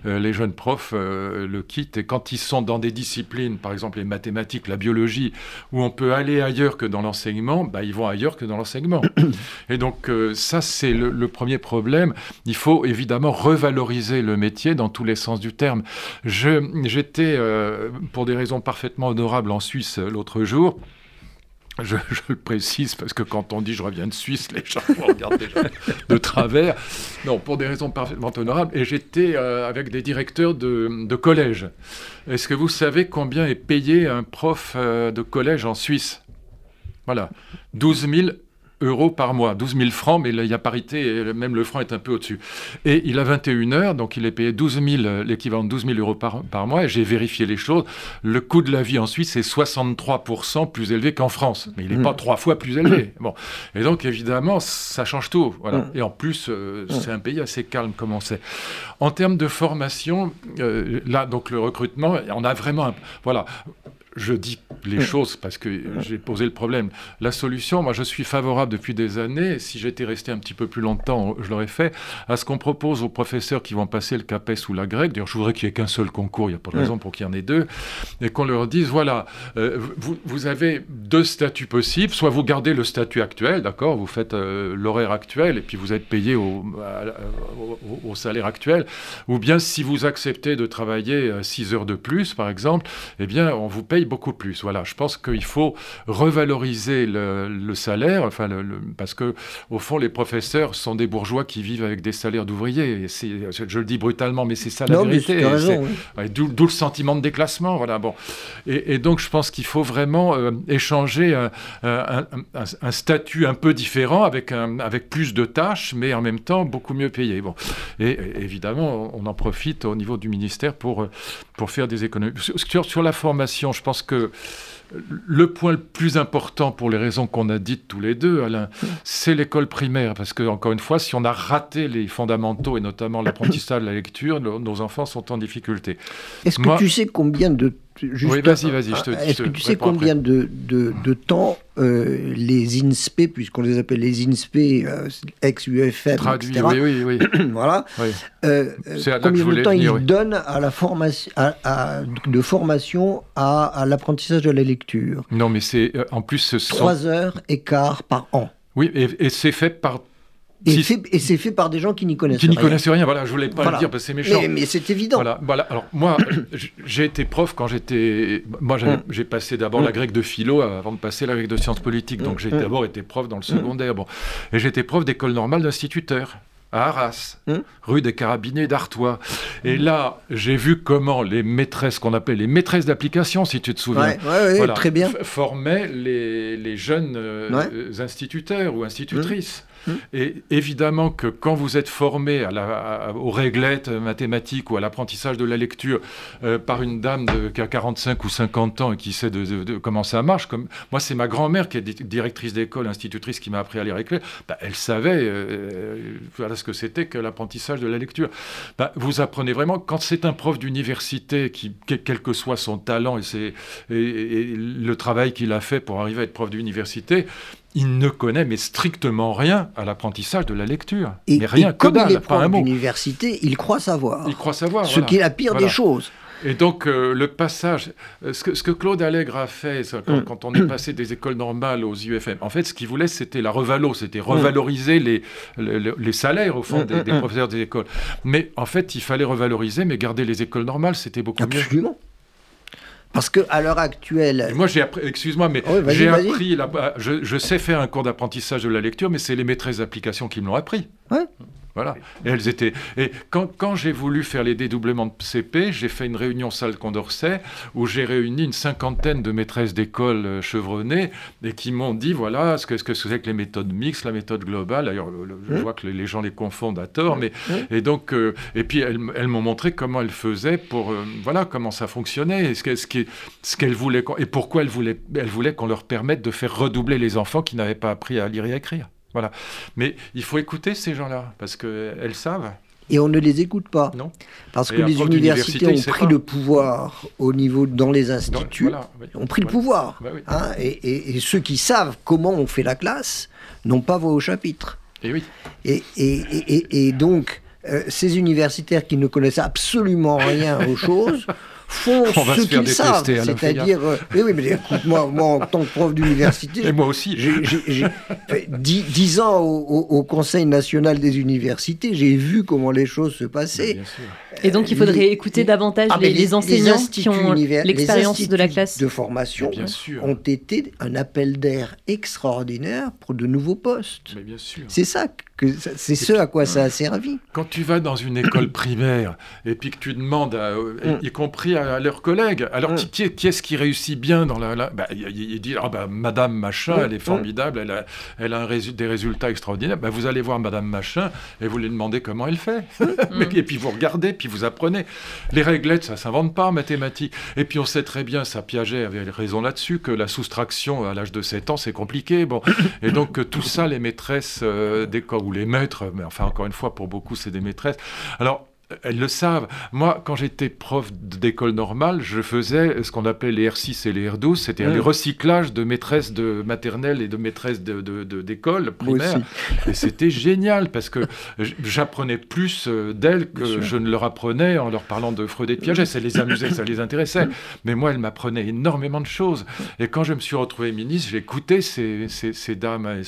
les jeunes profs le quittent. Et quand ils sont dans des disciplines, par exemple les mathématiques, la biologie, où on peut aller ailleurs que dans l'enseignement, bah, ils vont ailleurs que dans l'enseignement. Et donc, ça, c'est le, le premier problème. Il faut évidemment revaloriser le métier dans tous les sens du terme. J'étais, euh, pour des raisons parfaitement honorables, en Suisse euh, l'autre jour. Je, le précise parce que quand on dit je reviens de Suisse, les gens regardent déjà de travers. Non, pour des raisons parfaitement honorables. Et j'étais euh, avec des directeurs de, de collège. Est-ce que vous savez combien est payé un prof de collège en Suisse? Voilà, 12 000 euros par mois, 12 000 francs, mais il y a parité, et même le franc est un peu au-dessus. Et il a 21 heures, donc il est payé 12 000, l'équivalent de 12 000 euros par, par mois, et j'ai vérifié les choses. Le coût de la vie en Suisse est 63% plus élevé qu'en France, mais il n'est pas mmh. trois fois plus élevé. Bon. Et donc évidemment, ça change tout. Voilà. Mmh. Et en plus, euh, mmh. c'est un pays assez calme comme on sait. En termes de formation, euh, là, donc le recrutement, on a vraiment... Un, voilà, je dis les choses parce que j'ai posé le problème. La solution, moi je suis favorable depuis des années, si j'étais resté un petit peu plus longtemps, je l'aurais fait, à ce qu'on propose aux professeurs qui vont passer le CAPES ou la grecque, d'ailleurs je voudrais qu'il n'y ait qu'un seul concours, il n'y a pas de raison pour qu'il y en ait deux, et qu'on leur dise, voilà, euh, vous, avez deux statuts possibles, soit vous gardez le statut actuel, d'accord, vous faites euh, l'horaire actuel et puis vous êtes payé au, au, salaire actuel, ou bien si vous acceptez de travailler 6 heures de plus, par exemple, eh bien on vous paye beaucoup plus. Voilà, je pense qu'il faut revaloriser le, salaire, enfin, le, parce que au fond, les professeurs sont des bourgeois qui vivent avec des salaires d'ouvriers. Je le dis brutalement, mais c'est ça la vérité. D'où le sentiment de déclassement. Voilà, bon. Et, donc, je pense qu'il faut vraiment euh, échanger un, statut un peu différent, avec, avec plus de tâches, mais en même temps beaucoup mieux payé. Bon. Et, évidemment, on en profite au niveau du ministère pour, pour faire des économies. Sur, sur la formation, je pense que le point le plus important pour les raisons qu'on a dites tous les deux, Alain, c'est l'école primaire. Parce que, encore une fois, si on a raté les fondamentaux et notamment l'apprentissage de la lecture, nos, enfants sont en difficulté. Est-ce que tu sais combien de oui, vas-y, vas-y. Est-ce que tu sais combien de, de, temps euh, les INSPE, puisqu'on les appelle les INSPE, euh, ex-UFM, etc. Oui, oui, oui. voilà. Euh, combien de temps ils donnent à la formation, à, de formation à, à l'apprentissage de la lecture? Non, mais c'est en plus ce sont... 3 heures et quart par an. Oui, et, et c'est fait par et, c'est fait par des gens qui n'y connaissent rien. Qui n'y connaissent rien, voilà, je voulais pas le dire parce que c'est méchant. Mais, c'est évident. Voilà, voilà. Alors moi, j'ai été prof quand j'étais. Moi, j'ai mm. passé d'abord la mm. grecque de philo avant de passer la grecque de sciences politiques. Donc j'ai mm. d'abord été prof dans le secondaire. Bon. Et j'étais prof d'école normale d'instituteur à Arras, rue des Carabinets d'Artois. Et là, j'ai vu comment les maîtresses, qu'on appelle les maîtresses d'application, si tu te souviens, très bien. formaient les, les jeunes euh, instituteurs ou institutrices. Et évidemment que quand vous êtes formé à la, aux réglettes mathématiques ou à l'apprentissage de la lecture euh, par une dame qui a 45 ou 50 ans et qui sait de, comment ça marche, comme moi c'est ma grand-mère qui est directrice d'école, institutrice qui m'a appris à lire écrire, bah, elle savait euh, voilà ce que c'était que l'apprentissage de la lecture. Bah, vous apprenez vraiment, quand c'est un prof d'université, qui, quel que soit son talent et le travail qu'il a fait pour arriver à être prof d'université, il ne connaît mais strictement rien à l'apprentissage de la lecture. Et, mais rien, comme il est prof d'université, il croit savoir. Il croit savoir. Ce qui est la pire des choses. Et donc, euh, le passage, euh, ce que, Claude Allègre a fait mm. quand, on est passé des écoles normales aux UFM, en fait, ce qu'il voulait, c'était la revalo, c'était revaloriser les, les, salaires, au fond, mm, des, mm, professeurs des écoles. Mais en fait, il fallait revaloriser, mais garder les écoles normales, c'était beaucoup mieux. Absolument. Parce qu'à l'heure actuelle. moi, j'ai appris, excuse-moi, mais j'ai appris, je, je, sais faire un cours d'apprentissage de la lecture, mais c'est les maîtresses d'application qui me l'ont appris. Ouais. Voilà. Et elles étaient. Et quand, quand j'ai voulu faire les dédoublements de CP, j'ai fait une réunion salle Condorcet où j'ai réuni une cinquantaine de maîtresses d'école euh, chevronnées et qui m'ont dit voilà ce que ce que c'est que les méthodes mixtes, la méthode globale. D'ailleurs, je mmh. vois que les gens les confondent à tort, mais mmh. et donc euh, et puis elles, elles m'ont montré comment elles faisaient pour euh, voilà comment ça fonctionnait, ce qu'elles ce voulaient et pourquoi elles voulaient elles voulaient qu'on leur permette de faire redoubler les enfants qui n'avaient pas appris à lire et à écrire. Voilà. Mais il faut écouter ces gens-là, parce qu'elles savent. et on ne les écoute pas. Non. Parce que les universités ont pris le pouvoir au niveau dans les instituts, ont pris le pouvoir. Bah hein, et, ceux qui savent comment on fait la classe n'ont pas voix au chapitre. Et oui. Et, et donc, euh, ces universitaires qui ne connaissent absolument rien aux choses font ce qu'ils savent. C'est-à-dire, euh, oui, mais écoute-moi, moi, en tant que prof d'université, et moi aussi, j'ai dix, ans au, Conseil national des universités, j'ai vu comment les choses se passaient. Et donc, il faudrait écouter davantage ah, les, enseignants qui ont l'expérience de la classe de formation ont été un appel d'air extraordinaire pour de nouveaux postes. C'est ça c'est ce à quoi ça a servi. Quand tu vas dans une école primaire et puis que tu demandes, mm. y compris à, leurs collègues, alors mm. qui, est-ce qui réussit bien dans la... bah, il, dit, ah, bah, Madame Machin, mm. elle est formidable, elle a, elle a des résultats extraordinaires. Bah, vous allez voir Madame Machin et vous lui demandez comment elle fait. et puis vous regardez, puis vous apprenez. Les réglettes, ça s'invente pas en mathématiques. Et puis on sait très bien, ça Piaget avait raison là-dessus, que la soustraction à l'âge de 7 ans, c'est compliqué. Bon. Et donc tout ça, les maîtresses euh, d'école ou les maîtres, mais enfin encore une fois, pour beaucoup, c'est des maîtresses. Alors, elles le savent. Moi, quand j'étais prof d'école normale, je faisais ce qu'on appelait les R6 et les R12, c'était le recyclage de maîtresses de maternelle et de maîtresses d'école de, de, primaire. Et c'était génial parce que j'apprenais plus euh, d'elles que je ne leur apprenais en leur parlant de Freud et de Piaget. Ça les amusait, ça les intéressait. Mais moi, elles m'apprenaient énormément de choses. Et quand je me suis retrouvé ministre, j'ai écouté ces, ces, dames. Hein,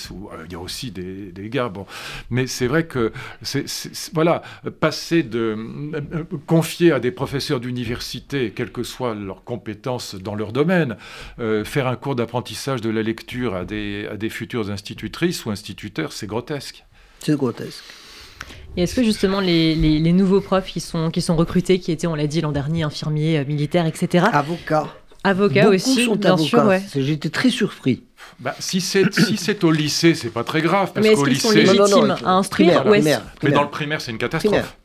il y a aussi des, des gars, bon. Mais c'est vrai que, voilà, passer de euh, confier à des professeurs d'université, quelles que soient leurs compétences dans leur domaine, euh, faire un cours d'apprentissage de la lecture à des, à des futures institutrices ou instituteurs, c'est grotesque. C'est grotesque. Et est-ce que justement les, les, nouveaux profs qui sont, qui sont recrutés, qui étaient, on l'a dit l'an dernier, infirmiers, euh, militaires, etc. Avocats. Avocats aussi, sont bien sûr. Ouais. J'étais très surpris. Bah, si c'est si au lycée, c'est pas très grave parce qu'au lycée, sont légitimes à instruire Mais dans le primaire, c'est une catastrophe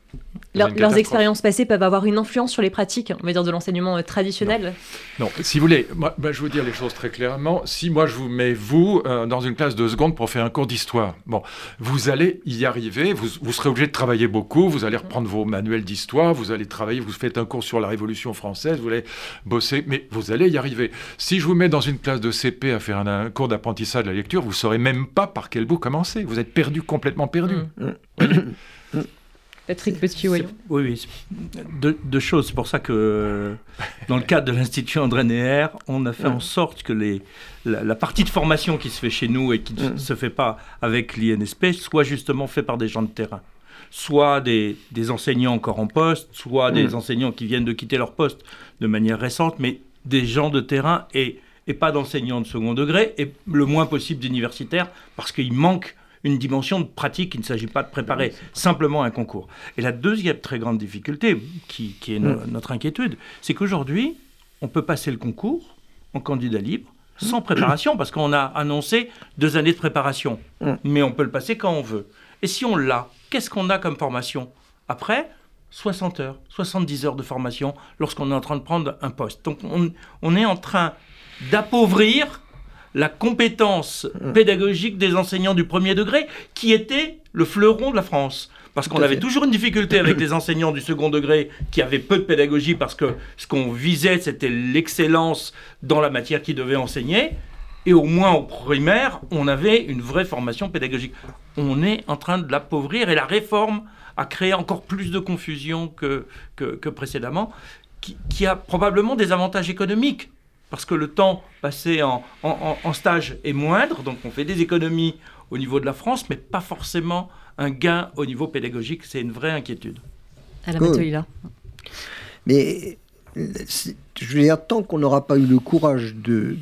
leurs expériences passées peuvent avoir une influence sur les pratiques, on va dire, de l'enseignement euh, traditionnel non. si vous voulez, moi, bah, je vous dire les choses très clairement. Si moi je vous mets, vous, euh, dans une classe de seconde pour faire un cours d'histoire, bon, vous allez y arriver, vous, vous serez obligé de travailler beaucoup, vous allez reprendre vos manuels d'histoire, vous allez travailler, vous faites un cours sur la Révolution française, vous allez bosser, mais vous allez y arriver. Si je vous mets dans une classe de CP à faire un, cours d'apprentissage de la lecture, vous ne saurez même pas par quel bout commencer. Vous êtes perdu, complètement perdu. Mmh. Patrick Petit, oui. Oui, deux, choses. C'est pour ça que, dans le cadre de l'Institut André Neher, on a fait en sorte que les, la, partie de formation qui se fait chez nous et qui ne se fait pas avec l'INSP soit justement fait par des gens de terrain. Soit des, des enseignants encore en poste, soit des enseignants qui viennent de quitter leur poste de manière récente, mais des gens de terrain et, et pas d'enseignants de second degré, et le moins possible d'universitaires, parce qu'il manque une dimension de pratique. Il ne s'agit pas de préparer simplement un concours. Et la deuxième très grande difficulté, qui, est mm. notre inquiétude, c'est qu'aujourd'hui, on peut passer le concours en candidat libre sans préparation, parce qu'on a annoncé deux années de préparation. Mm. Mais on peut le passer quand on veut. Et si on l'a, qu'est-ce qu'on a comme formation? Après, 60 heures, 70 heures de formation lorsqu'on est en train de prendre un poste. Donc on, on est en train d'appauvrir la compétence mm. pédagogique des enseignants du premier degré, qui était le fleuron de la France. Parce qu'on avait toujours une difficulté avec les enseignants du second degré qui avaient peu de pédagogie parce que ce qu'on visait, c'était l'excellence dans la matière qu'ils devaient enseigner. Et au moins au primaire, on avait une vraie formation pédagogique. On est en train de l'appauvrir et la réforme a créé encore plus de confusion que, que, précédemment, qui a probablement des avantages économiques parce que le temps passé en, stage est moindre, donc on fait des économies au niveau de la France, mais pas forcément un gain au niveau pédagogique. C'est une vraie inquiétude. À la Mais je veux dire, tant qu'on n'aura pas eu le courage de,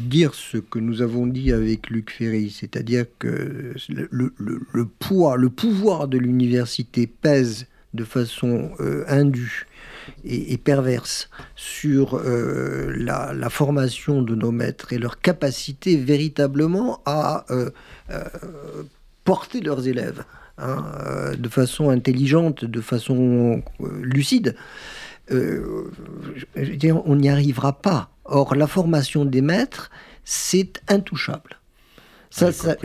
dire ce que nous avons dit avec Luc Ferry, c'est-à-dire que le, poids, le pouvoir de l'université pèse de façon euh, indue et, perverse sur euh, la, formation de nos maîtres et leur capacité véritablement à euh, euh, porter leurs élèves hein, de façon intelligente, de façon lucide. on n'y arrivera pas. Or, la formation des maîtres, c'est intouchable. Ça, ça,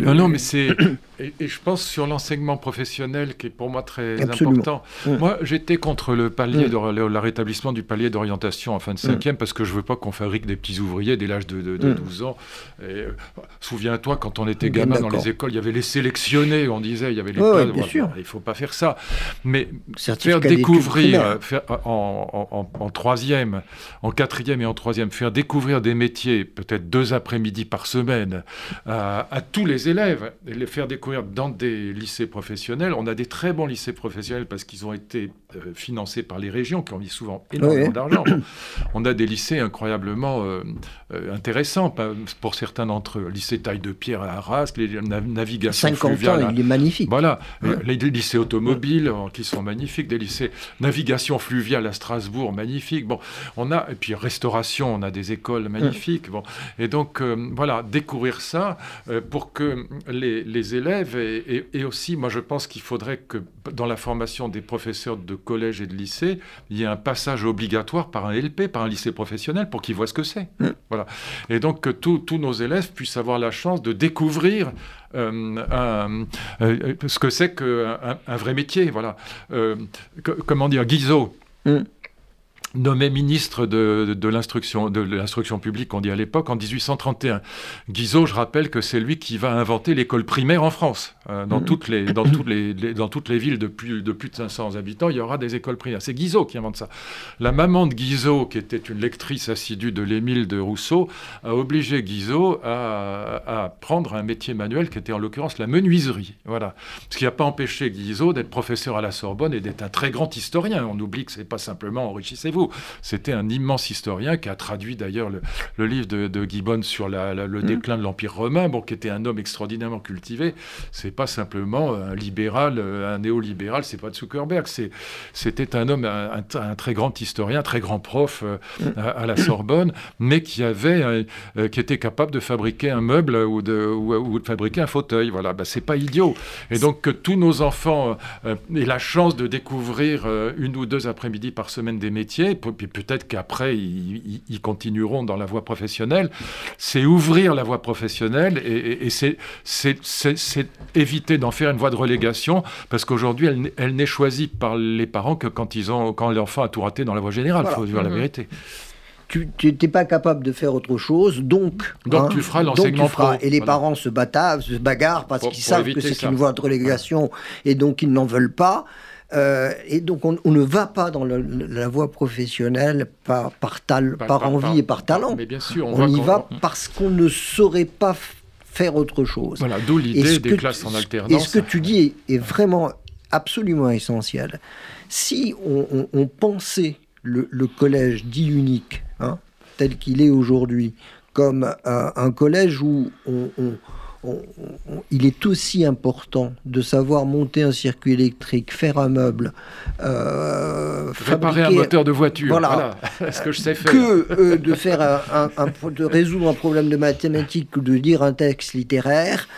non, non, mais c'est et, je pense sur l'enseignement professionnel qui est pour moi très important. Moi, j'étais contre le palier de la rétablissement du palier d'orientation en fin de cinquième parce que je veux pas qu'on fabrique des petits ouvriers dès l'âge de, 12 ans. Euh, souviens-toi, quand on était gamin dans les écoles, il y avait les sélectionnés, on disait, il y avait les places, bien sûr. Il faut pas faire ça. Mais faire découvrir faire, en, en, troisième, en quatrième et en troisième, faire découvrir des métiers, peut-être deux après-midi par semaine, à, à tous les élèves, et les faire découvrir dans des lycées professionnels. On a des très bons lycées professionnels parce qu'ils ont été euh, financés par les régions qui ont mis souvent énormément d'argent. On a des lycées incroyablement euh, euh, intéressants pour certains d'entre eux. Lycée Taille de Pierre à Arras, les navigations 50 ans, il est magnifique. Voilà, les, lycées automobiles qui sont magnifiques, des lycées navigation fluviale à Strasbourg, magnifique. Bon, on a et puis restauration, on a des écoles magnifiques. Bon, et donc voilà, découvrir ça pour que les, les élèves et, et, aussi, moi je pense qu'il faudrait que dans la formation des professeurs de collège et de lycée, il y ait un passage obligatoire par un LP, par un lycée professionnel, pour qu'ils voient ce que c'est. Mm. Voilà. Et donc que tous nos élèves puissent avoir la chance de découvrir euh, euh, ce que c'est qu'un un vrai métier. Voilà. Euh, comment dire, Guizot. Mm nommé ministre de, de, l'instruction de l'instruction publique, on dit à l'époque, en 1831. Guizot, je rappelle que c'est lui qui va inventer l'école primaire en France. Euh, dans, mm. toutes les, dans, toutes les, dans toutes les villes de plus, de plus de 500 habitants, il y aura des écoles primaires. C'est Guizot qui invente ça. La maman de Guizot, qui était une lectrice assidue de l'Émile de Rousseau, a obligé Guizot à, à, prendre un métier manuel qui était en l'occurrence la menuiserie. Voilà. Ce qui n'a pas empêché Guizot d'être professeur à la Sorbonne et d'être un très grand historien. On oublie que c'est pas simplement enrichissez-vous c'était un immense historien qui a traduit d'ailleurs le, livre de, de, Gibbon sur le mmh. déclin de l'Empire romain, bon, qui était un homme extraordinairement cultivé. C'est pas simplement un libéral, un néolibéral, c'est pas de Zuckerberg. C'était un homme, un, très grand historien, un très grand prof euh, mmh. à, la Sorbonne, mais qui avait, euh, qui était capable de fabriquer un meuble ou de, ou, de fabriquer un fauteuil. Voilà, bah, c'est pas idiot. Et donc que tous nos enfants euh, aient la chance de découvrir une ou deux après-midi par semaine des métiers, puis peut-être qu'après, ils, continueront dans la voie professionnelle, c'est ouvrir la voie professionnelle et, c'est éviter d'en faire une voie de relégation, parce qu'aujourd'hui, elle, n'est choisie par les parents que quand, ils ont, quand l'enfant a tout raté dans la voie générale, il faut dire la mhm. vérité tu n'es pas capable de faire autre chose, donc, donc hein, tu feras l'enseignement pro. Et les parents se, battent, se bagarrent parce qu'ils savent que c'est une voie de relégation et donc ils n'en veulent pas. Euh, et donc, on, ne va pas dans la voie professionnelle par, par, par, envie et par talent. Mais bien sûr, on, y va parce qu'on ne saurait pas faire autre chose. Voilà, d'où l'idée des classes en alternance. Et ce que tu dis est, vraiment absolument essentiel. Si on, pensait le, collège dit unique, hein, tel qu'il est aujourd'hui, comme un collège où on, il est aussi important de savoir monter un circuit électrique, faire un meuble, euh, un moteur de voiture. Voilà, ce que je sais faire. Que euh, de faire un, de résoudre un problème de mathématiques ou de lire un texte littéraire.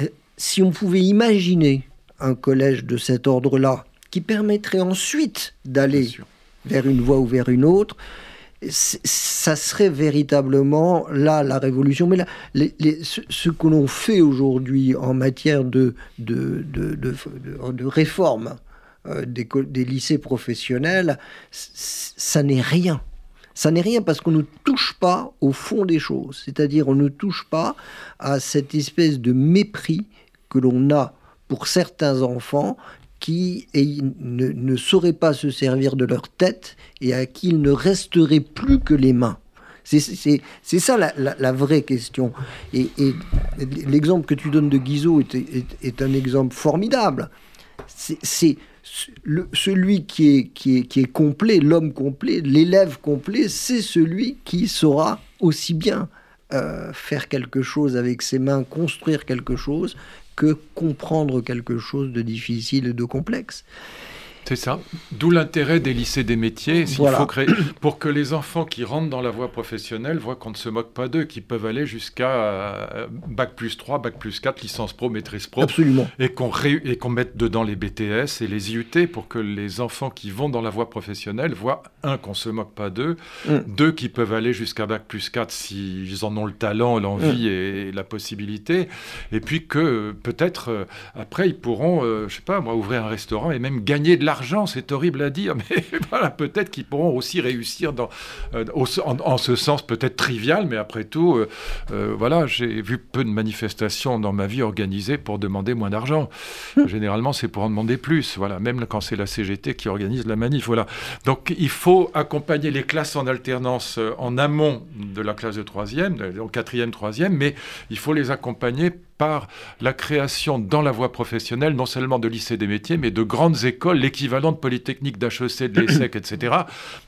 Euh, si on pouvait imaginer un collège de cet ordre-là, qui permettrait ensuite d'aller vers une voie ou vers une autre, ça serait véritablement là la révolution. Mais là, ce, que l'on fait aujourd'hui en matière de, de, de, de réforme euh, des, des, lycées professionnels, ça n'est rien. Ça n'est rien parce qu'on ne touche pas au fond des choses. C'est-à-dire on ne touche pas à cette espèce de mépris que l'on a pour certains enfants qui ne, ne, sauraient pas se servir de leur tête et à qui il ne resterait plus que les mains. C'est ça la, vraie question. Et, l'exemple que tu donnes de Guizot est, un exemple formidable. C'est celui qui est, qui est, qui est complet, l'homme complet, l'élève complet, c'est celui qui saura aussi bien euh, faire quelque chose avec ses mains, construire quelque chose, que comprendre quelque chose de difficile et de complexe. C'est ça. D'où l'intérêt des lycées des métiers. faut créer, pour que les enfants qui rentrent dans la voie professionnelle voient qu'on ne se moque pas d'eux, qu'ils peuvent aller jusqu'à euh, Bac plus 3, Bac plus 4, licence pro, maîtrise pro. Absolument. Et qu'on, et qu'on mette dedans les BTS et les IUT pour que les enfants qui vont dans la voie professionnelle voient, un, qu'on ne se moque pas d'eux, mm. deux, qu'ils peuvent aller jusqu'à Bac plus 4 s'ils en ont le talent, l'envie mm. et, la possibilité. Et puis que peut-être, euh, après, ils pourront, euh, je sais pas, moi, ouvrir un restaurant et même gagner de l'argent c'est horrible à dire, mais voilà, peut-être qu'ils pourront aussi réussir dans, euh, en, ce sens peut-être trivial, mais après tout, euh, euh, voilà, j'ai vu peu de manifestations dans ma vie organisées pour demander moins d'argent. Généralement, c'est pour en demander plus, voilà, même quand c'est la CGT qui organise la manif, voilà. Donc, il faut accompagner les classes en alternance en amont de la classe de troisième, en quatrième, troisième, mais il faut les accompagner par la création dans la voie professionnelle, non seulement de lycées des métiers, mais de grandes écoles, l'équivalent de Polytechnique, d'HEC, de l'ESSEC, etc.,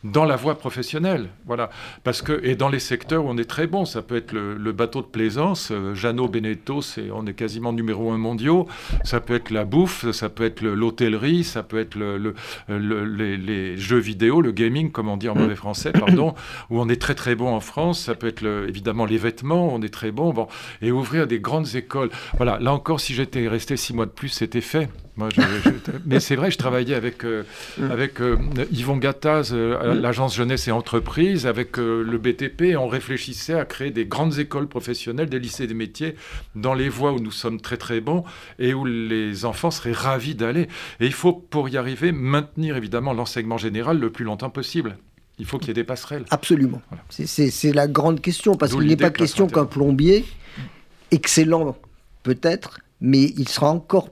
dans la voie professionnelle. Voilà. Parce que, et dans les secteurs où on est très bon, ça peut être le, bateau de plaisance, euh, Jeannot, Beneteau, c'est, on est quasiment numéro un mondiaux, ça peut être la bouffe, ça peut être l'hôtellerie, ça peut être le, les, jeux vidéo, le gaming, comme on dit en mauvais français, pardon, où on est très très bon en France, ça peut être évidemment les vêtements, on est très bon, bon, et ouvrir des grandes écoles voilà, là encore, si j'étais resté six mois de plus, c'était fait. Moi, mais c'est vrai, je travaillais avec, euh, mm. avec euh, Yvon Gattaz, euh, mm. l'agence jeunesse et entreprise, avec le BTP, et on réfléchissait à créer des grandes écoles professionnelles, des lycées des métiers, dans les voies où nous sommes très très bons et où les enfants seraient ravis d'aller. Et il faut, pour y arriver, maintenir évidemment l'enseignement général le plus longtemps possible. Il faut qu'il y ait des passerelles. Absolument. C'est la grande question, parce qu'il n'est pas question qu'un plombier excellent peut-être, mais il sera encore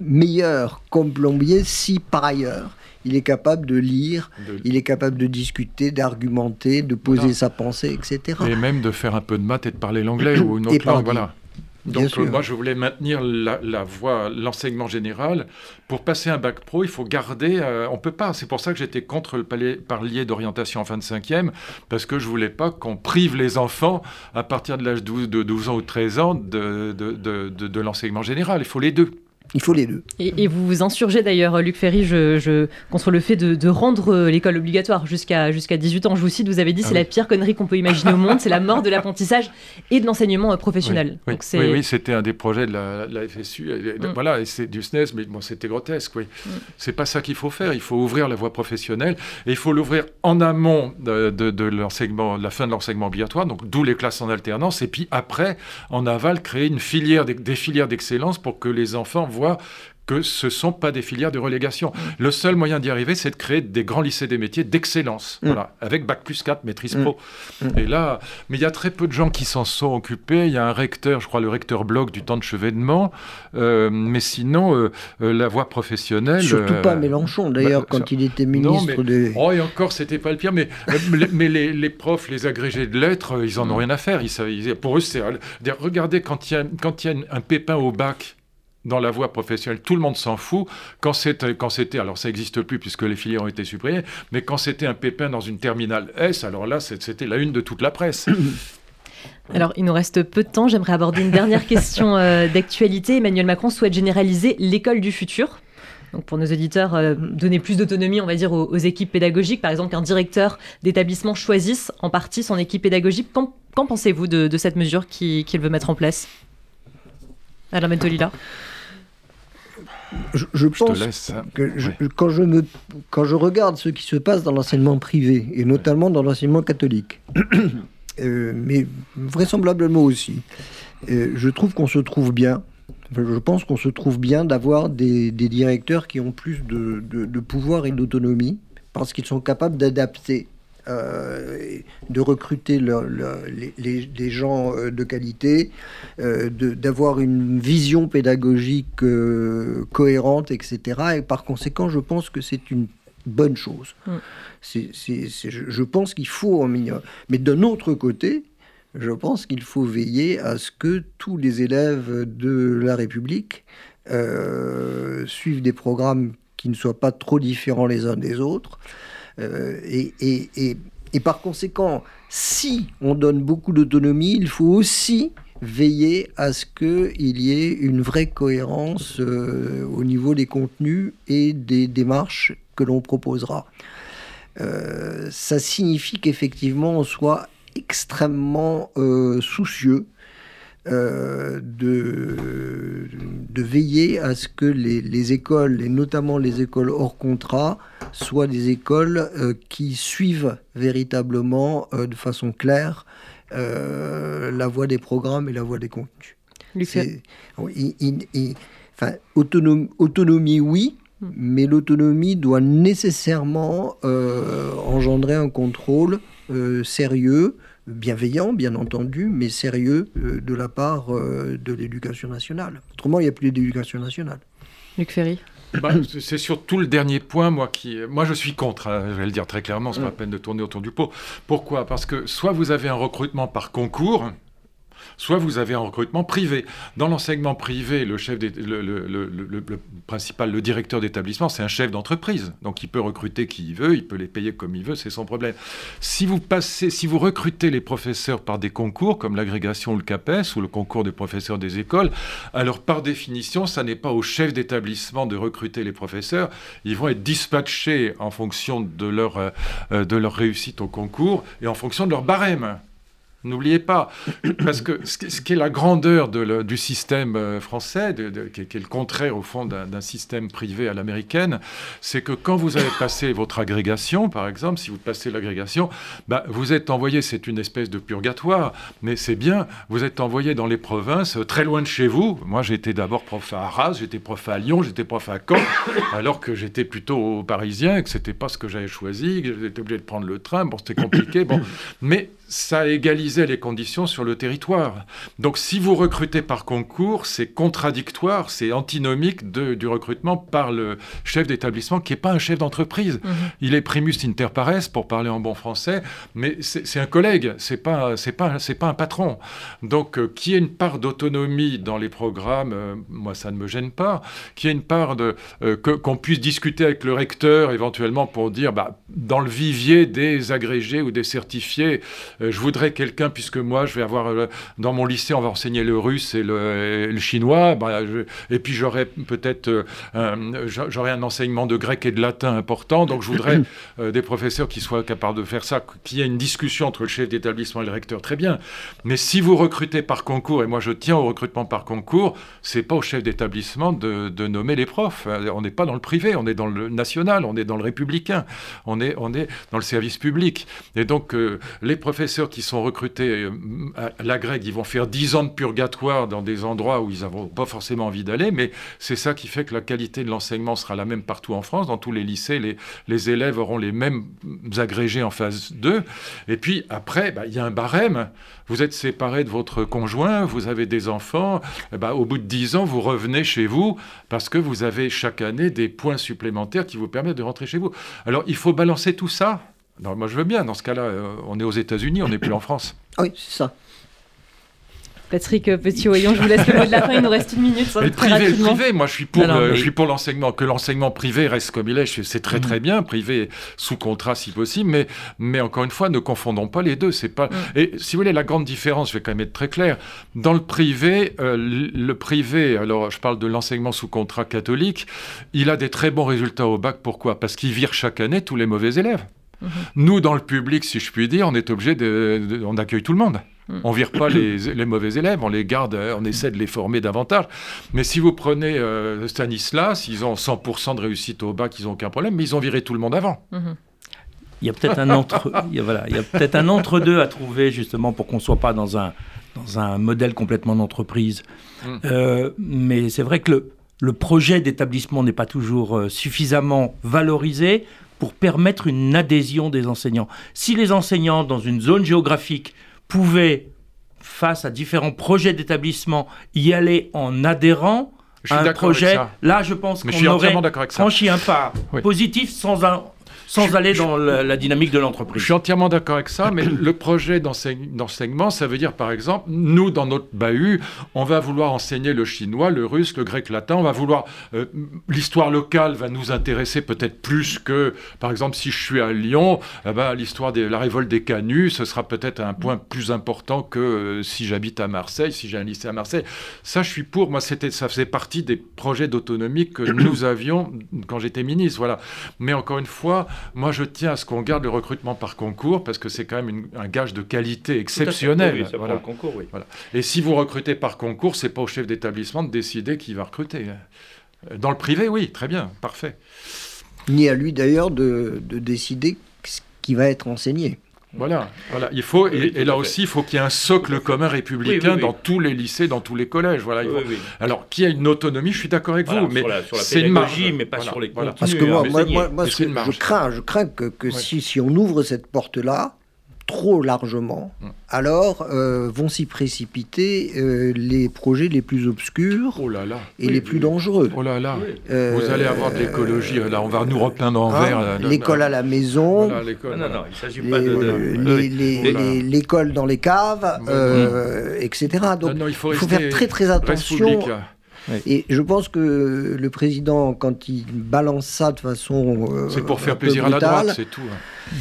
meilleur comme plombier si par ailleurs il est capable de lire, il est capable de discuter, d'argumenter, de poser sa pensée, etc. Et même de faire un peu de maths et de parler l'anglais ou une autre langue, voilà. Donc euh, moi, je voulais maintenir la, voie, l'enseignement général. Pour passer un bac pro, il faut garder. Euh, on peut pas. C'est pour ça que j'étais contre le palier d'orientation en fin de cinquième, parce que je voulais pas qu'on prive les enfants à partir de l'âge de 12 ans ou 13 ans de, de l'enseignement général. Il faut les deux. Il faut les deux. Et, vous vous insurgez d'ailleurs, Luc Ferry, je, contre le fait de, rendre euh, l'école obligatoire jusqu'à jusqu'à 18 ans. Je vous cite, vous avez dit, ah c'est la pire connerie qu'on peut imaginer au monde, c'est la mort de l'apprentissage et de l'enseignement euh, professionnel. Oui, oui, c'était un des projets de la, FSU. Mm. Voilà, et c'est du SNES, mais bon, c'était grotesque. Oui. Mm. C'est pas ça qu'il faut faire. Il faut ouvrir la voie professionnelle et il faut l'ouvrir en amont de, de, l'enseignement, la fin de l'enseignement obligatoire, donc d'où les classes en alternance, et puis après, en aval, créer une filière, des filières d'excellence pour que les enfants voit que ce ne sont pas des filières de relégation. Mm. Le seul moyen d'y arriver, c'est de créer des grands lycées des métiers d'excellence, mm. voilà, avec Bac plus 4, maîtrise mm. pro. Et là, mais il y a très peu de gens qui s'en sont occupés. Il y a un recteur, je crois le recteur Bloch du temps de Chevènement, euh, mais sinon, euh, euh, la voie professionnelle... Surtout pas Mélenchon, d'ailleurs, bah, quand il était ministre de... Oh, et encore, c'était pas le pire, mais, mais les, profs, les agrégés de lettres, ils en ont rien à faire. Ils, pour eux, c'est... Regardez, quand il y a, quand il y a un pépin au bac, dans la voie professionnelle, tout le monde s'en fout. Quand c'était, quand c'était, alors ça n'existe plus puisque les filières ont été supprimées, mais quand c'était un pépin dans une terminale S, alors là, c'était la une de toute la presse. Alors, il nous reste peu de temps. J'aimerais aborder une dernière question euh, d'actualité. Emmanuel Macron souhaite généraliser l'école du futur. Donc pour nos auditeurs, euh, donner plus d'autonomie, on va dire, aux, équipes pédagogiques. Par exemple, qu'un directeur d'établissement choisisse en partie son équipe pédagogique. Qu'en, pensez-vous de, cette mesure qu'il veut mettre en place? Alain Mentolila je, pense que quand, je me, quand je regarde ce qui se passe dans l'enseignement privé, et notamment dans l'enseignement catholique, euh, mais vraisemblablement aussi, euh, je trouve qu'on se trouve bien. Je pense qu'on se trouve bien d'avoir des, directeurs qui ont plus de, de pouvoir et d'autonomie, parce qu'ils sont capables d'adapter euh, de recruter les, gens euh, de qualité, euh, d'avoir une vision pédagogique cohérente, etc. Et par conséquent, je pense que c'est une bonne chose. Mm. je pense qu'il faut en minimum. Mais d'un autre côté, je pense qu'il faut veiller à ce que tous les élèves de la République suivent des programmes qui ne soient pas trop différents les uns des autres, euh, et, par conséquent, si on donne beaucoup d'autonomie, il faut aussi veiller à ce qu'il y ait une vraie cohérence euh, au niveau des contenus et des démarches que l'on proposera. Euh, ça signifie qu'effectivement on soit extrêmement euh, de, de, veiller à ce que les, les, écoles, et notamment les écoles hors contrat, soient des écoles qui suivent véritablement de façon claire euh, la voie des programmes et la voie des contenus. enfin, autonomie, autonomie, oui, hmm. mais l'autonomie doit nécessairement euh, engendrer un contrôle euh, sérieux, bienveillant bien entendu, mais sérieux de la part de l'éducation nationale. Autrement, il n'y a plus d'éducation nationale. Luc Ferry bah, c'est surtout le dernier point, moi, qui. Moi, je suis contre, hein, je vais le dire très clairement, c'est pas la peine de tourner autour du pot. Pourquoi? Parce que soit vous avez un recrutement par soit vous avez un recrutement privé. Dans l'enseignement privé, le chef principal, le directeur d'établissement, c'est un chef d'entreprise. Donc il peut recruter qui il veut, il peut les payer comme il veut, c'est son problème. Si vous passez, si vous recrutez les professeurs par des concours comme l'agrégation ou le CAPES ou le concours des professeurs des écoles, alors par définition, ça n'est pas au chef d'établissement de recruter les professeurs. Ils vont être dispatchés en fonction de leur, euh, de leur réussite au concours et en fonction de leur barème. N'oubliez pas, parce que ce qui est la grandeur du système euh, français, qui, est, le contraire au fond d'un système privé à l'américaine, c'est que quand vous avez passé votre agrégation, par exemple, si vous passez l'agrégation, bah, vous êtes envoyé, c'est une espèce de purgatoire, mais c'est bien, vous êtes envoyé dans les provinces, euh, très loin de chez vous. Moi, j'étais d'abord prof à Arras, j'étais prof à Lyon, j'étais prof à Caen, alors que j'étais plutôt parisien, que c'était pas ce que j'avais choisi, que j'étais obligé de prendre le train, bon, c'était compliqué, bon, mais ça égalisait les conditions sur le territoire. Donc si vous recrutez par concours, c'est contradictoire, c'est antinomique du recrutement par le chef d'établissement qui n'est pas un chef d'entreprise. Mhm. Il est primus inter pares, pour parler en bon français, mais c'est un collègue, c'est pas, pas, pas un patron. Donc euh, qui ait une part d'autonomie dans les programmes, euh, moi ça ne me gêne pas. Qui ait une part de... Euh, qu'on puisse discuter avec le recteur éventuellement pour dire, bah, dans le vivier des agrégés ou des certifiés, je voudrais quelqu'un, puisque moi, je vais avoir, euh, dans mon lycée, on va enseigner le russe et le, chinois, bah, et puis j'aurai peut-être euh, un enseignement de grec et de latin important, donc je voudrais des professeurs qui soient capables de faire ça, qu'il y ait une discussion entre le chef d'établissement et le recteur, très bien. Mais si vous recrutez par concours, et moi je tiens au recrutement par concours, c'est pas au chef d'établissement de, de, nommer les profs. On n'est pas dans le privé, on est dans le national, on est dans le républicain, on est, on est dans le service public. Et donc les professeurs qui sont recrutés euh, à la ils vont faire 10 ans de purgatoire dans des endroits où ils n'ont pas forcément envie d'aller, mais c'est ça qui fait que la qualité de l'enseignement sera la même partout en France. Dans tous les lycées, les, élèves auront les mêmes agrégés en phase 2. Et puis après, bah, il y a un barème. Vous êtes séparé de votre conjoint, vous avez des enfants. Bah, au bout de 10 ans, vous revenez chez vous parce que vous avez chaque année des points supplémentaires qui vous permettent de rentrer chez vous. Alors il faut balancer tout ça moi, je veux bien. Dans ce cas-là, euh, on est aux États-Unis, on n'est plus en France. Oui, c'est ça. Patrick Petit-Oyon, je vous laisse le mot de la fin, il nous reste une minute. Mais privé, privé, moi je suis pour, je suis pour l'enseignement, que l'enseignement privé reste comme il est, c'est très très mm. bien, privé sous contrat si possible, mais, mais encore une fois, ne confondons pas les deux. C'est pas... Mm. Et si vous voulez, la grande différence, je vais quand même être très clair, dans le privé, euh, le privé, alors je parle de l'enseignement sous contrat catholique, il a des très bons résultats au bac, pourquoi? Parce qu'il vire chaque année tous les mauvais élèves. Mhm. Nous, dans le public, si je puis dire, on est obligé de, on accueille tout le monde. Mhm. On vire pas les, mauvais élèves, on les garde, on essaie de les former davantage. Mais si vous prenez euh, Stanislas, ils ont 100% de réussite au bac, ils n'ont aucun problème, mais ils ont viré tout le monde avant. Mhm. Il y a peut-être un entre, voilà, il y a peut-être un entre deux à trouver justement pour qu'on soit pas dans un dans un modèle complètement d'entreprise. Euh, mais c'est vrai que le, le projet d'établissement n'est pas toujours euh, suffisamment valorisé pour permettre une adhésion des enseignants. Si les enseignants dans une zone géographique pouvaient, face à différents projets d'établissement, y aller en adhérant à un projet, là je pense qu'on aurait franchi un pas positif sans un sans aller dans la, dynamique de l'entreprise. Je suis entièrement d'accord avec ça, mais le projet d'enseignement, ça veut dire par exemple, nous, dans notre bahut, on va vouloir enseigner le chinois, le russe, le grec latin, on va vouloir... Euh, l'histoire locale va nous intéresser peut-être plus que, par exemple, si je suis à Lyon, eh ben, l'histoire de la révolte des canuts, ce sera peut-être un point plus important que euh, si j'habite à Marseille, si j'ai un lycée à Marseille. Ça, je suis pour. Moi, c'était, ça faisait partie des projets d'autonomie que nous avions quand j'étais ministre. Voilà. Mais encore une fois, moi, je tiens à ce qu'on garde le recrutement par concours parce que c'est quand même un gage de qualité exceptionnel. voilà. concours, oui. Voilà. Et si vous recrutez par concours, c'est pas au chef d'établissement de décider qui va recruter. Dans le privé, oui, très bien, parfait. Ni à lui d'ailleurs de, de décider ce qui va être enseigné. Voilà, voilà. Il faut, et, là aussi, il faut qu'il y ait un socle commun républicain dans tous les lycées, dans tous les collèges. Voilà, Alors, qu'il y ait une autonomie, je suis d'accord avec vous, mais c'est une marge, mais pas sur les contenus. Parce que moi, moi, je crains, je crains que, que si, si on ouvre cette porte-là, trop largement, mm. alors euh, vont s'y précipiter euh, les projets les plus obscurs oh là là. et les plus dangereux. Oh là là, euh, vous allez avoir de l'écologie, là on va nous repeindre en hein, L'école à la maison, non, non, il s'agit pas de... L'école dans les caves, etc. Donc il faut, faire très très attention. Et je pense que le président, quand il balance ça de façon. c'est pour faire plaisir à la droite, c'est tout. Hein.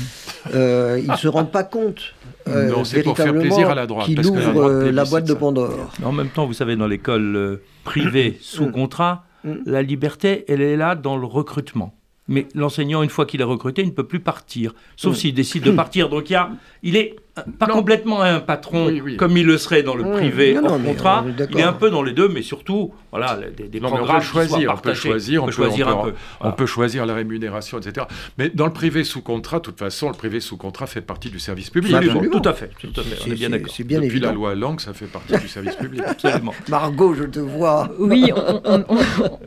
Euh, ils ne se rendent pas compte. Euh, non, c'est pour faire plaisir à la droite. Qu'il ouvre la, la boîte de Pandore. En même temps, vous savez, dans l'école euh, privée sous mm. contrat, mm. la liberté, elle est là dans le recrutement. Mais l'enseignant, une fois qu'il est recruté, il ne peut plus partir, sauf mm. s'il décide de partir. Donc il, y a, il est pas complètement un patron comme il le serait dans le privé en contrat. Il est un peu dans les deux, mais surtout, voilà, des, des programmes on peut choisir, on peut choisir, on peut choisir un peu. On peut choisir la rémunération, etc. Mais dans le privé sous contrat, de toute façon, le privé sous contrat fait partie du service public. Tout à fait, tout à fait. On est bien d'accord. Depuis la loi Lang, ça fait partie du service public. Absolument. Margot, je te vois. Oui,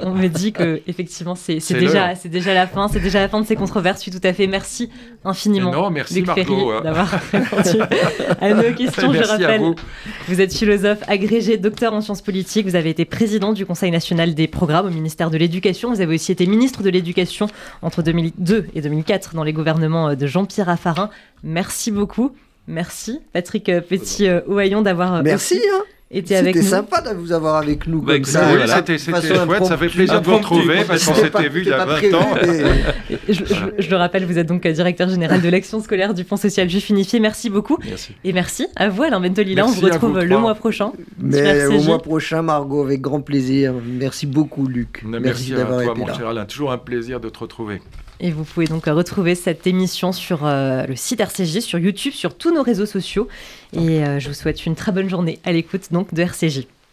on, me dit que effectivement, c'est déjà, c'est déjà la fin, c'est déjà la fin de ces controverses. Je suis tout à fait. Merci infiniment. non, merci Margot. Hein. D'avoir répondu à nos questions. je rappelle, vous. vous. êtes philosophe agrégé, docteur en sciences politiques. Vous avez été président du Conseil national des programmes au ministère de l'Éducation. Vous avez aussi été ministre de l'Éducation entre 2002 et 2004 dans les gouvernements de Jean-Pierre Raffarin. Merci beaucoup. Merci Patrick Petit-Ouaillon d'avoir. Merci. Hein c'était sympa de vous avoir avec nous. Bah, ça, c'était chouette, ça fait plaisir de vous retrouver parce qu'on s'était vu il y a 20 ans. je, le rappelle, vous êtes donc directeur général de l'action scolaire du Fonds social juif unifié. Merci beaucoup. Merci. Et merci à vous, Alain Bentolila. On vous retrouve le mois prochain. Mais au mois prochain, Margot, avec grand plaisir. Merci beaucoup, Luc. Merci, d'avoir été mon cher Alain. Toujours un plaisir de te retrouver. Et vous pouvez donc retrouver cette émission sur euh, le site RCJ, sur YouTube, sur tous nos réseaux sociaux. Et euh, je vous souhaite une très bonne journée à l'écoute donc de RCJ.